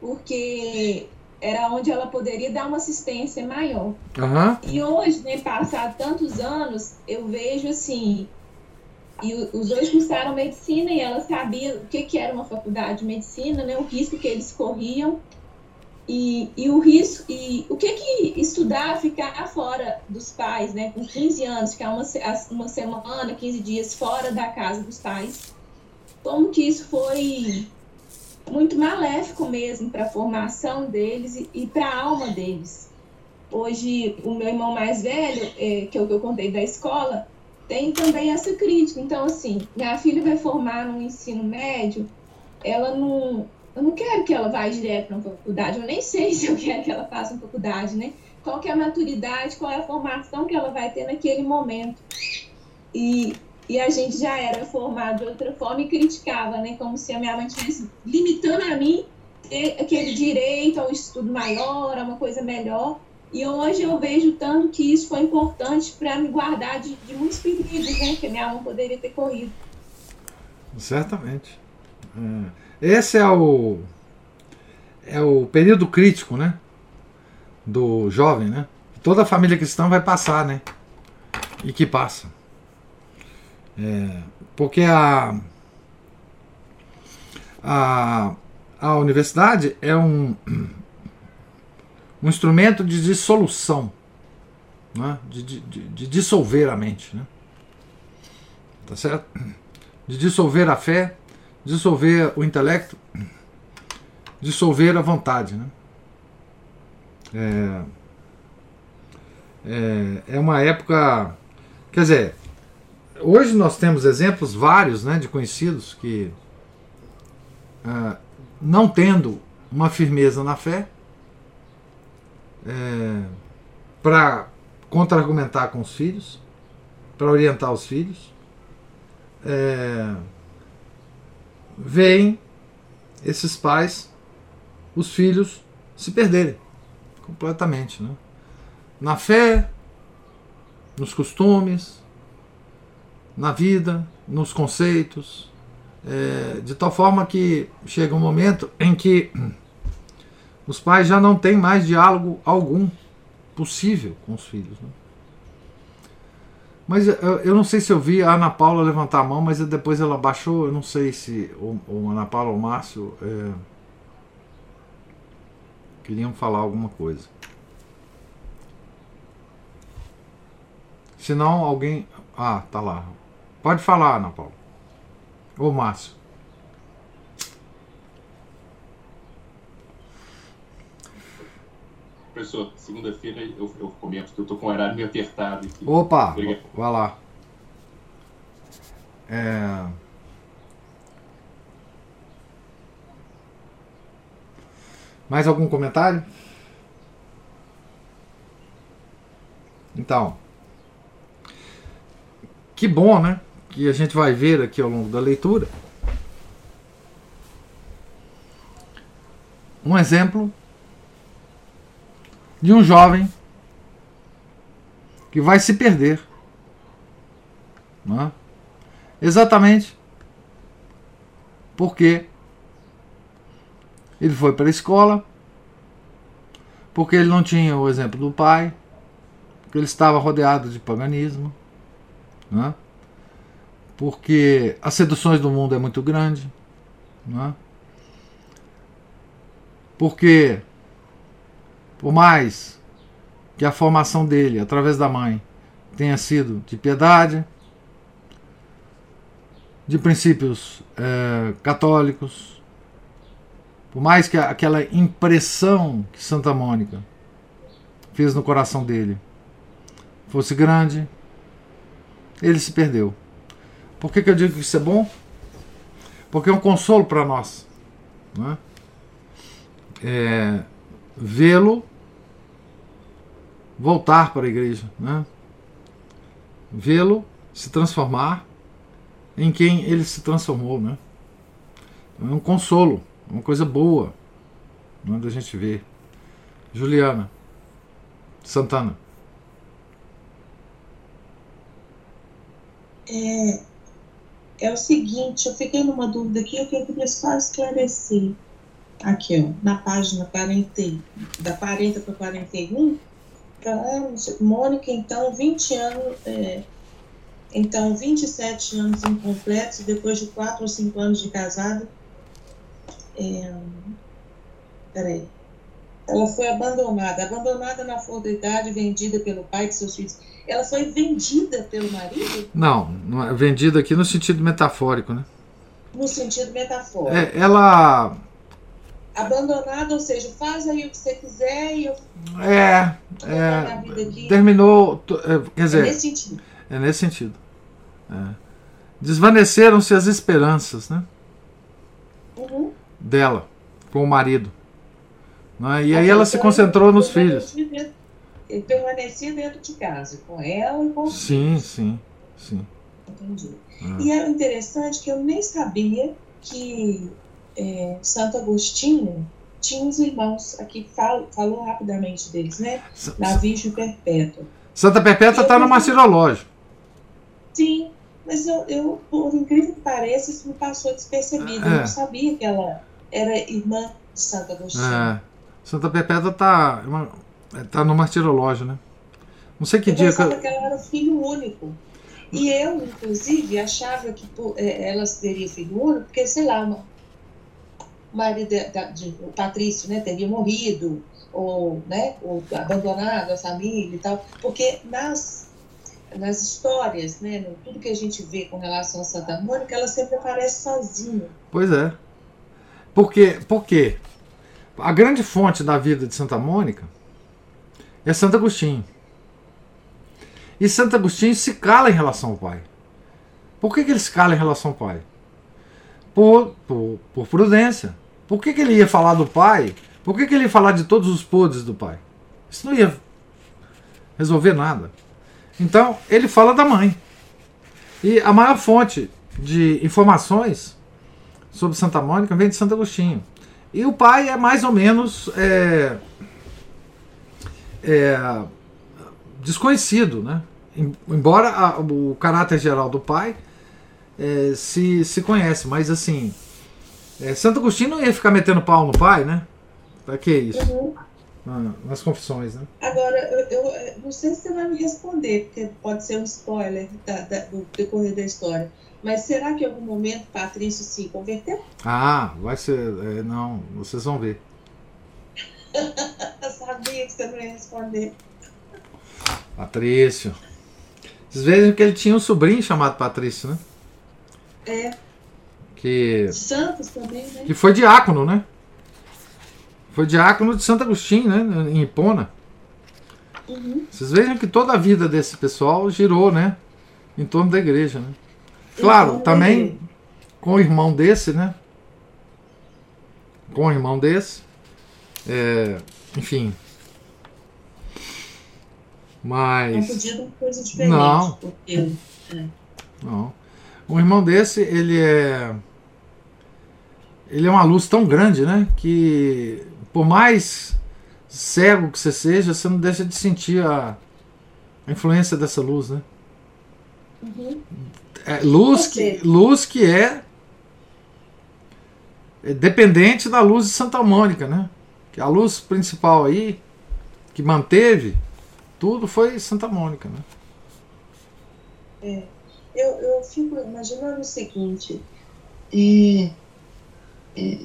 porque era onde ela poderia dar uma assistência maior. Uhum. E hoje, né, passado tantos anos, eu vejo assim e os dois cursaram medicina e ela sabia o que, que era uma faculdade de medicina, né, o risco que eles corriam e, e o risco e o que que estudar, ficar fora dos pais, né, com 15 anos, ficar uma, uma semana, 15 dias fora da casa dos pais, como que isso foi muito maléfico mesmo para a formação deles e, e para a alma deles. Hoje, o meu irmão mais velho, é, que é o que eu contei da escola, tem também essa crítica. Então, assim, minha filha vai formar no ensino médio, ela não. Eu não quero que ela vá direto para uma faculdade, eu nem sei se eu quero que ela faça uma faculdade, né? Qual que é a maturidade, qual é a formação que ela vai ter naquele momento. E, e a gente já era formado de outra forma e criticava, né? Como se a minha mãe estivesse limitando a mim ter aquele direito ao estudo maior, a uma coisa melhor. E hoje eu vejo tanto que isso foi importante para me guardar de, de muitos perigos né, que minha mão poderia ter corrido. Certamente. Esse é o é o período crítico, né, do jovem, né? Toda a família cristã vai passar, né? E que passa. É, porque a, a a universidade é um um instrumento de dissolução, né? de, de, de, dissolver a mente. Né? Tá certo? De dissolver a fé, dissolver o intelecto, dissolver a vontade. Né? É, é, é uma época. Quer dizer, hoje nós temos exemplos vários né, de conhecidos que, ah, não tendo uma firmeza na fé, é, para contra-argumentar com os filhos, para orientar os filhos, é, veem esses pais, os filhos, se perderem completamente. Né? Na fé, nos costumes, na vida, nos conceitos, é, de tal forma que chega um momento em que os pais já não têm mais diálogo algum possível com os filhos. Né? Mas eu, eu, não sei se eu vi a Ana Paula levantar a mão, mas depois ela baixou. Eu não sei se o, Ana Paula ou o Márcio é, queriam falar alguma coisa. Se não, alguém. Ah, tá lá. Pode falar, Ana Paula. Ou Márcio. Professor, segunda-feira eu, eu comento que eu tô com o horário meio apertado aqui. Opa, Obrigado. vai lá. É... Mais algum comentário? Então, que bom, né? Que a gente vai ver aqui ao longo da leitura um exemplo de um jovem que vai se perder. É? Exatamente porque ele foi para a escola, porque ele não tinha o exemplo do pai, porque ele estava rodeado de paganismo, é? porque as seduções do mundo é muito grande, é? porque por mais que a formação dele, através da mãe, tenha sido de piedade, de princípios é, católicos, por mais que aquela impressão que Santa Mônica fez no coração dele fosse grande, ele se perdeu. Por que, que eu digo que isso é bom? Porque é um consolo para nós. Né? É, Vê-lo voltar para a igreja, né? vê-lo se transformar em quem ele se transformou. Né? É um consolo, uma coisa boa né, da gente ver. Juliana Santana. É, é o seguinte, eu fiquei numa dúvida aqui, eu queria só esclarecer. Aqui, ó, na página 40, da 40 para 41, Mônica, então, 20 anos, é, então, 27 anos incompletos, depois de 4 ou 5 anos de casada. É, peraí. Ela foi abandonada. Abandonada na flor da idade, vendida pelo pai de seus filhos. Ela foi vendida pelo marido? Não, não é vendida aqui no sentido metafórico, né? No sentido metafórico. É, ela abandonado, ou seja, faz aí o que você quiser e eu. É. é terminou. É, quer dizer. É nesse sentido. É nesse sentido. É. Desvaneceram-se as esperanças, né? Uhum. Dela, com o marido. Né? E aí ela se concentrou nos filhos. Ele permanecia dentro de casa, com ela e com os Sim, filhos. sim, sim. Entendi. É. E era interessante que eu nem sabia que é, Santo Agostinho tinha uns irmãos, aqui falo, falou rapidamente deles, né? Na Virgem Perpétua. Santa Perpétua está no Martirológio. Sim, mas eu, eu, por incrível que pareça, isso me passou despercebido. É. Eu não sabia que ela era irmã de Santo Agostinho. É. Santa Perpétua está tá no Martirológio, né? Não sei que eu dia. que... que ela era filho único. E eu, inclusive, achava que é, ela teria filho único, porque, sei lá, uma, o marido de, de, o Patrício né, teria morrido, ou, né, ou abandonado a família e tal, porque nas, nas histórias, né, no, tudo que a gente vê com relação a Santa Mônica, ela sempre aparece sozinha. Pois é. Por quê? Por quê? A grande fonte da vida de Santa Mônica é Santo Agostinho. E Santo Agostinho se cala em relação ao pai. Por que, que ele se cala em relação ao pai? Por, por, por prudência. Por que, que ele ia falar do pai? Por que, que ele ia falar de todos os podres do pai? Isso não ia resolver nada. Então, ele fala da mãe. E a maior fonte de informações sobre Santa Mônica vem de Santo Agostinho. E o pai é mais ou menos é, é, desconhecido, né? Embora a, o caráter geral do pai é, se, se conhece, mas assim, é, Santo Agostinho não ia ficar metendo pau no pai, né? Pra que isso? Uhum. Ah, nas confissões, né? Agora, eu, eu, não sei se você vai me responder, porque pode ser um spoiler da, da, do decorrer da história. Mas será que em algum momento Patrício se converteu? Ah, vai ser. É, não, vocês vão ver. eu sabia que você não ia responder. Patrício. Vocês vejam que ele tinha um sobrinho chamado Patrício, né? É. Que, Santos também, né? que foi diácono, né? Foi diácono de Santo Agostinho, né? Em Hipona. Uhum. Vocês vejam que toda a vida desse pessoal girou, né? Em torno da igreja, né? Claro, Então, também com o irmão desse, né? Com o irmão desse. É, enfim. Não Mas. podia dar coisa diferente. Não. Porque, Não. Um irmão desse, ele é. Ele é uma luz tão grande, né? Que por mais cego que você seja, você não deixa de sentir a, a influência dessa luz, né? uhum. É, luz, que, luz que é, é dependente da luz de Santa Mônica, né? Que a luz principal aí, que manteve tudo, foi Santa Mônica, né? eu, eu fico imaginando o seguinte. é, é,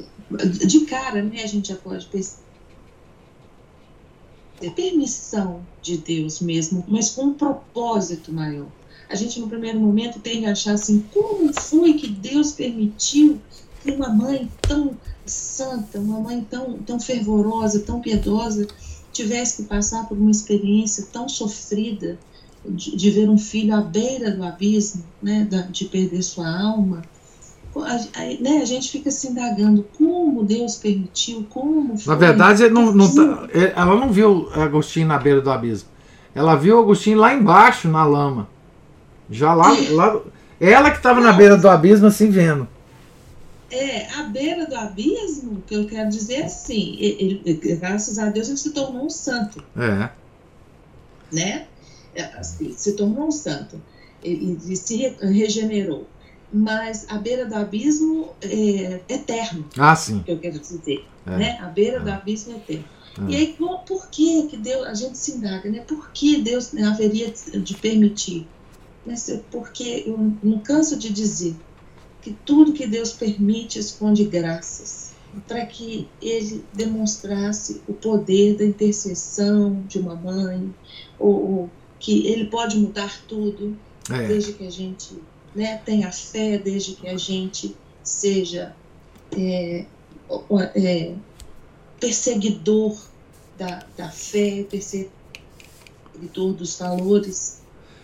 de cara, né, a gente já pode. É permissão de Deus mesmo, mas com um propósito maior. A gente, no primeiro momento, tem que achar assim: como foi que Deus permitiu que uma mãe tão santa, uma mãe tão, tão fervorosa, tão piedosa, tivesse que passar por uma experiência tão sofrida de, de ver um filho à beira do abismo, né, de perder sua alma? A, a- né, a gente fica se indagando como Deus permitiu, como foi. Na verdade, ele não, não tá- é- ela não viu Agostinho na beira do abismo. Ela viu Agostinho lá embaixo, na lama. Já lá. lá ela que estava na beira do abismo, assim, vendo. É, à beira do abismo, que eu quero dizer é assim, ele, ele- graças a Deus ele se tornou um santo, É. né? É, assim, se tornou um santo e, e- e se re- regenerou. Mas à beira do abismo é eterno, Ah, sim. que eu quero dizer, É. né? À beira É. do abismo é eterno. É. E aí, por que que Deus, a gente se indaga, né? Por que Deus haveria de permitir? É porque eu não canso de dizer que tudo que Deus permite esconde graças, para que ele demonstrasse o poder da intercessão de uma mãe, ou, ou que ele pode mudar tudo, É. desde que a gente né, tenha fé, desde que a gente seja é, é, perseguidor da, da fé, perseguidor dos valores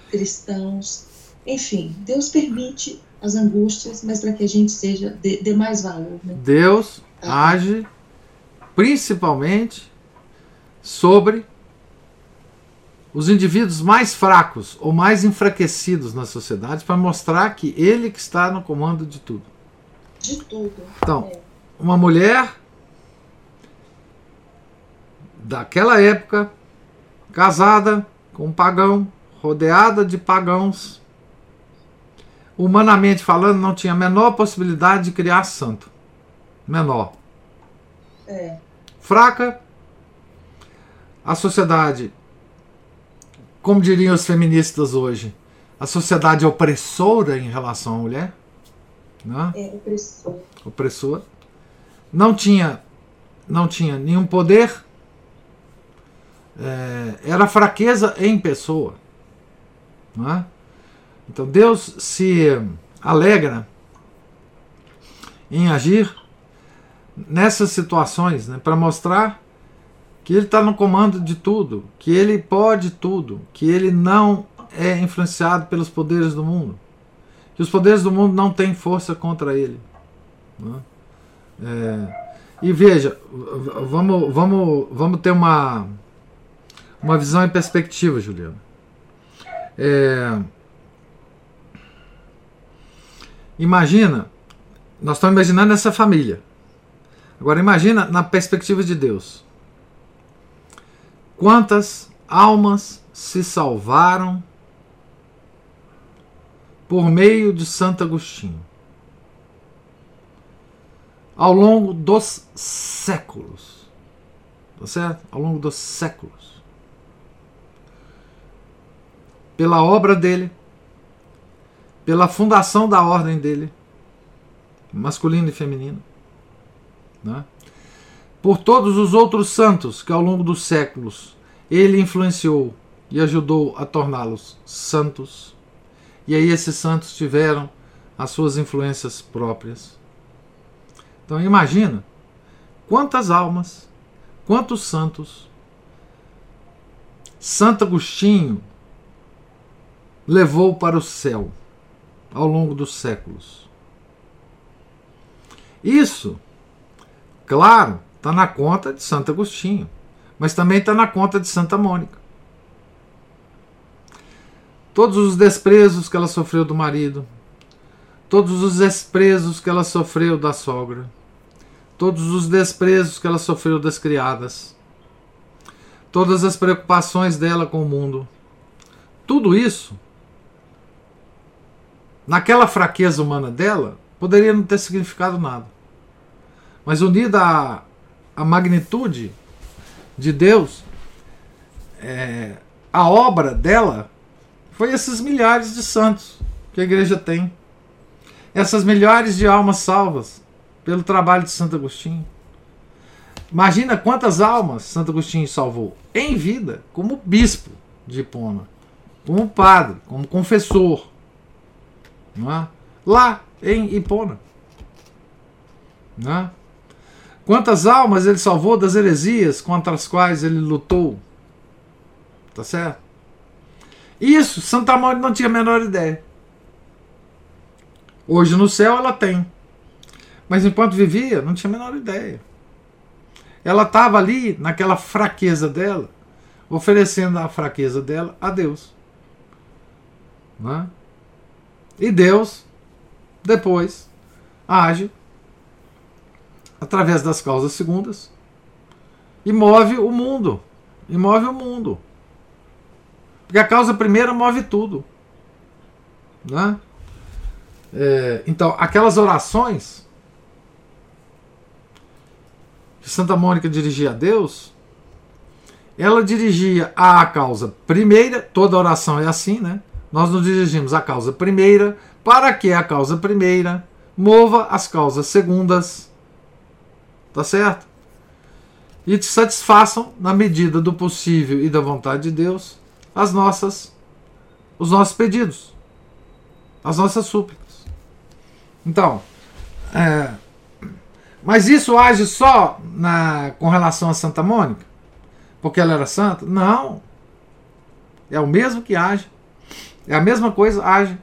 cristãos. Enfim, Deus permite as angústias, mas para que a gente seja dê mais valor. Né? Deus age principalmente sobre os indivíduos mais fracos ou mais enfraquecidos na sociedade para mostrar que ele que está no comando de tudo. De tudo. Então, É. uma mulher daquela época, casada com um pagão, rodeada de pagãos, humanamente falando, não tinha a menor possibilidade de criar santo. Menor. É. Fraca, a sociedade, como diriam os feministas hoje, a sociedade opressora em relação à mulher, né? É opressor. opressora, não tinha, não tinha nenhum poder, é, era fraqueza em pessoa. Não é? Então Deus se alegra em agir nessas situações né, para mostrar que Ele está no comando de tudo, que Ele pode tudo, que Ele não é influenciado pelos poderes do mundo, que os poderes do mundo não têm força contra Ele. Né? É, e veja, vamos, vamos, vamos ter uma, uma visão em perspectiva, Juliano. É, imagina, nós estamos imaginando essa família. Agora imagina na perspectiva de Deus. Quantas almas se salvaram por meio de Santo Agostinho? Ao longo dos séculos. Tá certo? Ao longo dos séculos. Pela obra dele, pela fundação da ordem dele, masculino e feminino, né? Por todos os outros santos que ao longo dos séculos ele influenciou e ajudou a torná-los santos. E aí esses santos tiveram as suas influências próprias. Então imagina quantas almas, quantos santos Santo Agostinho levou para o céu ao longo dos séculos. Isso, claro, está na conta de Santo Agostinho, mas também está na conta de Santa Mônica. Todos os desprezos que ela sofreu do marido, todos os desprezos que ela sofreu da sogra, todos os desprezos que ela sofreu das criadas, todas as preocupações dela com o mundo, tudo isso, naquela fraqueza humana dela, poderia não ter significado nada. Mas unida à magnitude de Deus, é, a obra dela foi esses milhares de santos que a igreja tem. Essas milhares de almas salvas pelo trabalho de Santo Agostinho. Imagina quantas almas Santo Agostinho salvou em vida, como bispo de Hipona, como padre, como confessor. Não é? Lá em Hipona. Né? Quantas almas ele salvou das heresias contra as quais ele lutou? Tá certo? Isso, Santa Mônica não tinha a menor ideia. Hoje no céu ela tem. Mas enquanto vivia, não tinha a menor ideia. Ela estava ali, naquela fraqueza dela, oferecendo a fraqueza dela a Deus. Né? E Deus depois age através das causas segundas e move o mundo. E move o mundo. Porque a causa primeira move tudo. Né? É, então, aquelas orações que Santa Mônica dirigia a Deus, ela dirigia à causa primeira, toda oração é assim, né? Nós nos dirigimos à causa primeira, para que a causa primeira mova as causas segundas. Tá certo? E te satisfaçam, na medida do possível e da vontade de Deus, as nossas os nossos pedidos, as nossas súplicas. Então, é, mas isso age só na, com relação a Santa Mônica? Porque ela era santa? Não. É o mesmo que age é a mesma coisa age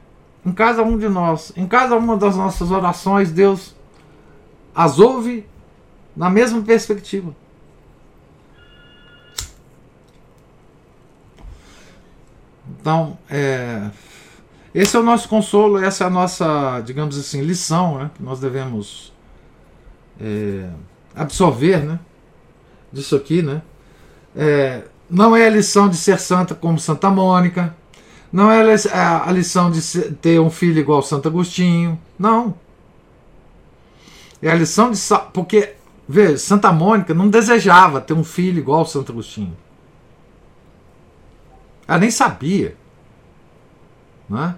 em cada um de nós. Em cada uma das nossas orações, Deus as ouve na mesma perspectiva. Então, é, esse é o nosso consolo, essa é a nossa, digamos assim, lição né, que nós devemos é, absorver né, disso aqui. Né? É, não é a lição de ser santa como Santa Mônica, não é a lição de ter um filho igual Santo Agostinho. Não. É a lição de. Porque, vê, Santa Mônica não desejava ter um filho igual Santo Agostinho. Ela nem sabia né,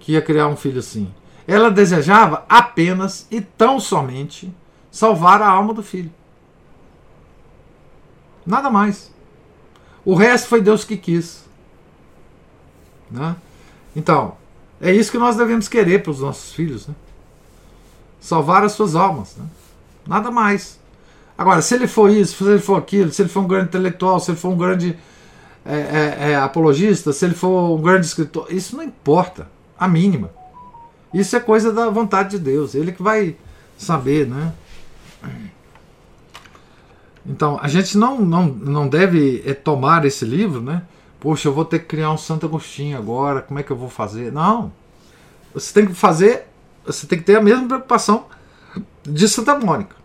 que ia criar um filho assim. Ela desejava apenas e tão somente salvar a alma do filho. Nada mais. O resto foi Deus que quis. Né? Então, é isso que nós devemos querer para os nossos filhos, né? Salvar as suas almas, né? Nada mais. Agora, se ele for isso, se ele for aquilo, se ele for um grande intelectual, se ele for um grande é, é, é, apologista, se ele for um grande escritor, isso não importa, a mínima. Isso é coisa da vontade de Deus, ele que vai saber, né? Então, a gente não, não, não deve é, tomar esse livro, né? Poxa, eu vou ter que criar um Santo Agostinho agora, como é que eu vou fazer? Não. Você tem que fazer, você tem que ter a mesma preocupação de Santa Mônica.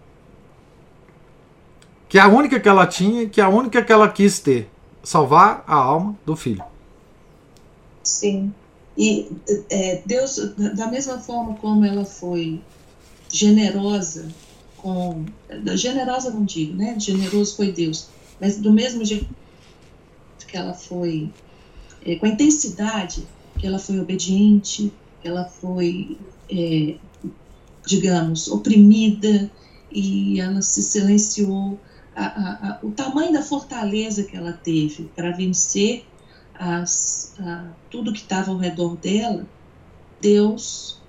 Que é a única que ela tinha, que é a única que ela quis ter. Salvar a alma do filho. Sim. E é, Deus, da mesma forma como ela foi generosa com. Generosa não digo, né? Generoso foi Deus. Mas do mesmo jeito que ela foi. É, com a intensidade que ela foi obediente, que ela foi, é, digamos, oprimida e ela se silenciou. A, a, o tamanho da fortaleza que ela teve para vencer as, tudo que estava ao redor dela, Deus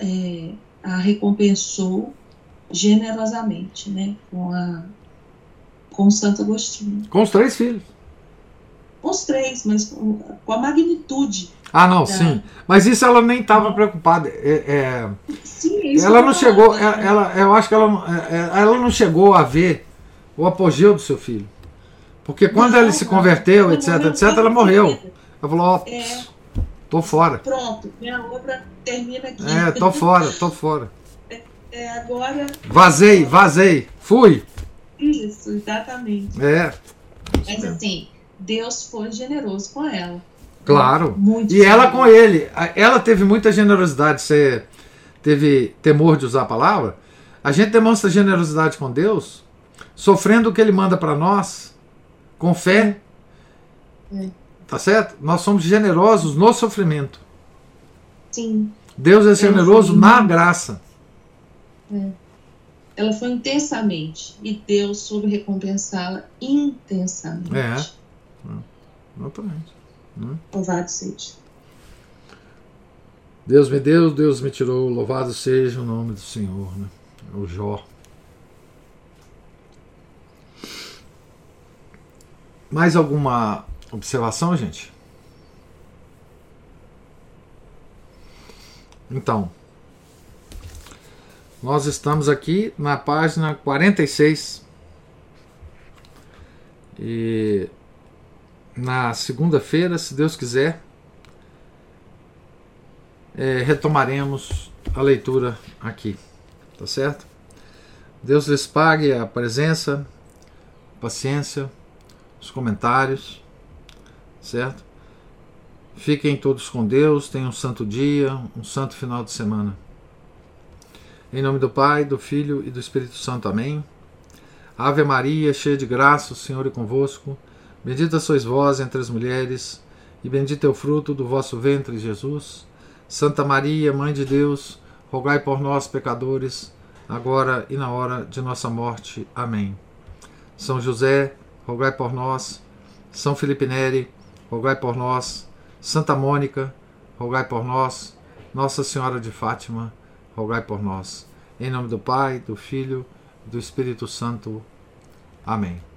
é, a recompensou generosamente, né? Com, a, com Santo Agostinho. Com os três filhos. Com os três, mas com, com a magnitude. Ah, não, da... sim. Mas isso ela nem estava preocupada. É, é... Sim, ela não chegou. Ela, ela, eu acho que ela, é, é, ela não chegou a ver o apogeu do seu filho. Porque quando não, ele se converteu, etc, etc, ela morreu. Ela falou, ó, é, tô fora. Pronto, minha obra termina aqui. É, tô fora, tô fora. É, agora. Vazei, vazei. Fui. Isso, exatamente. É. Mas assim, Deus foi generoso com ela. Claro. Muito e generoso. ela com ele. Ela teve muita generosidade. Você teve temor de usar a palavra? A gente demonstra generosidade com Deus, sofrendo o que ele manda para nós, com fé. É. Tá certo? Nós somos generosos no sofrimento. Sim. Deus é generoso na graça. É. Ela foi intensamente e Deus soube recompensá-la intensamente. É, exatamente. Né? Louvado seja. Deus me deu, Deus me tirou, louvado seja o nome do Senhor. Né? O Jó. Mais alguma observação, gente? Então. Nós estamos aqui na página 46. E na segunda-feira, se Deus quiser, é, retomaremos a leitura aqui. Tá certo? Deus lhes pague a presença, paciência, os comentários, certo? Fiquem todos com Deus, tenham um santo dia, um santo final de semana. Em nome do Pai, do Filho e do Espírito Santo. Amém. Ave Maria, cheia de graça, o Senhor é convosco. Bendita sois vós entre as mulheres, e bendito é o fruto do vosso ventre, Jesus. Santa Maria, Mãe de Deus, rogai por nós, pecadores, agora e na hora de nossa morte. Amém. São José, rogai por nós. São Felipe Neri, rogai por nós. Santa Mônica, rogai por nós. Nossa Senhora de Fátima, rogai por nós. Em nome do Pai, do Filho e do Espírito Santo. Amém.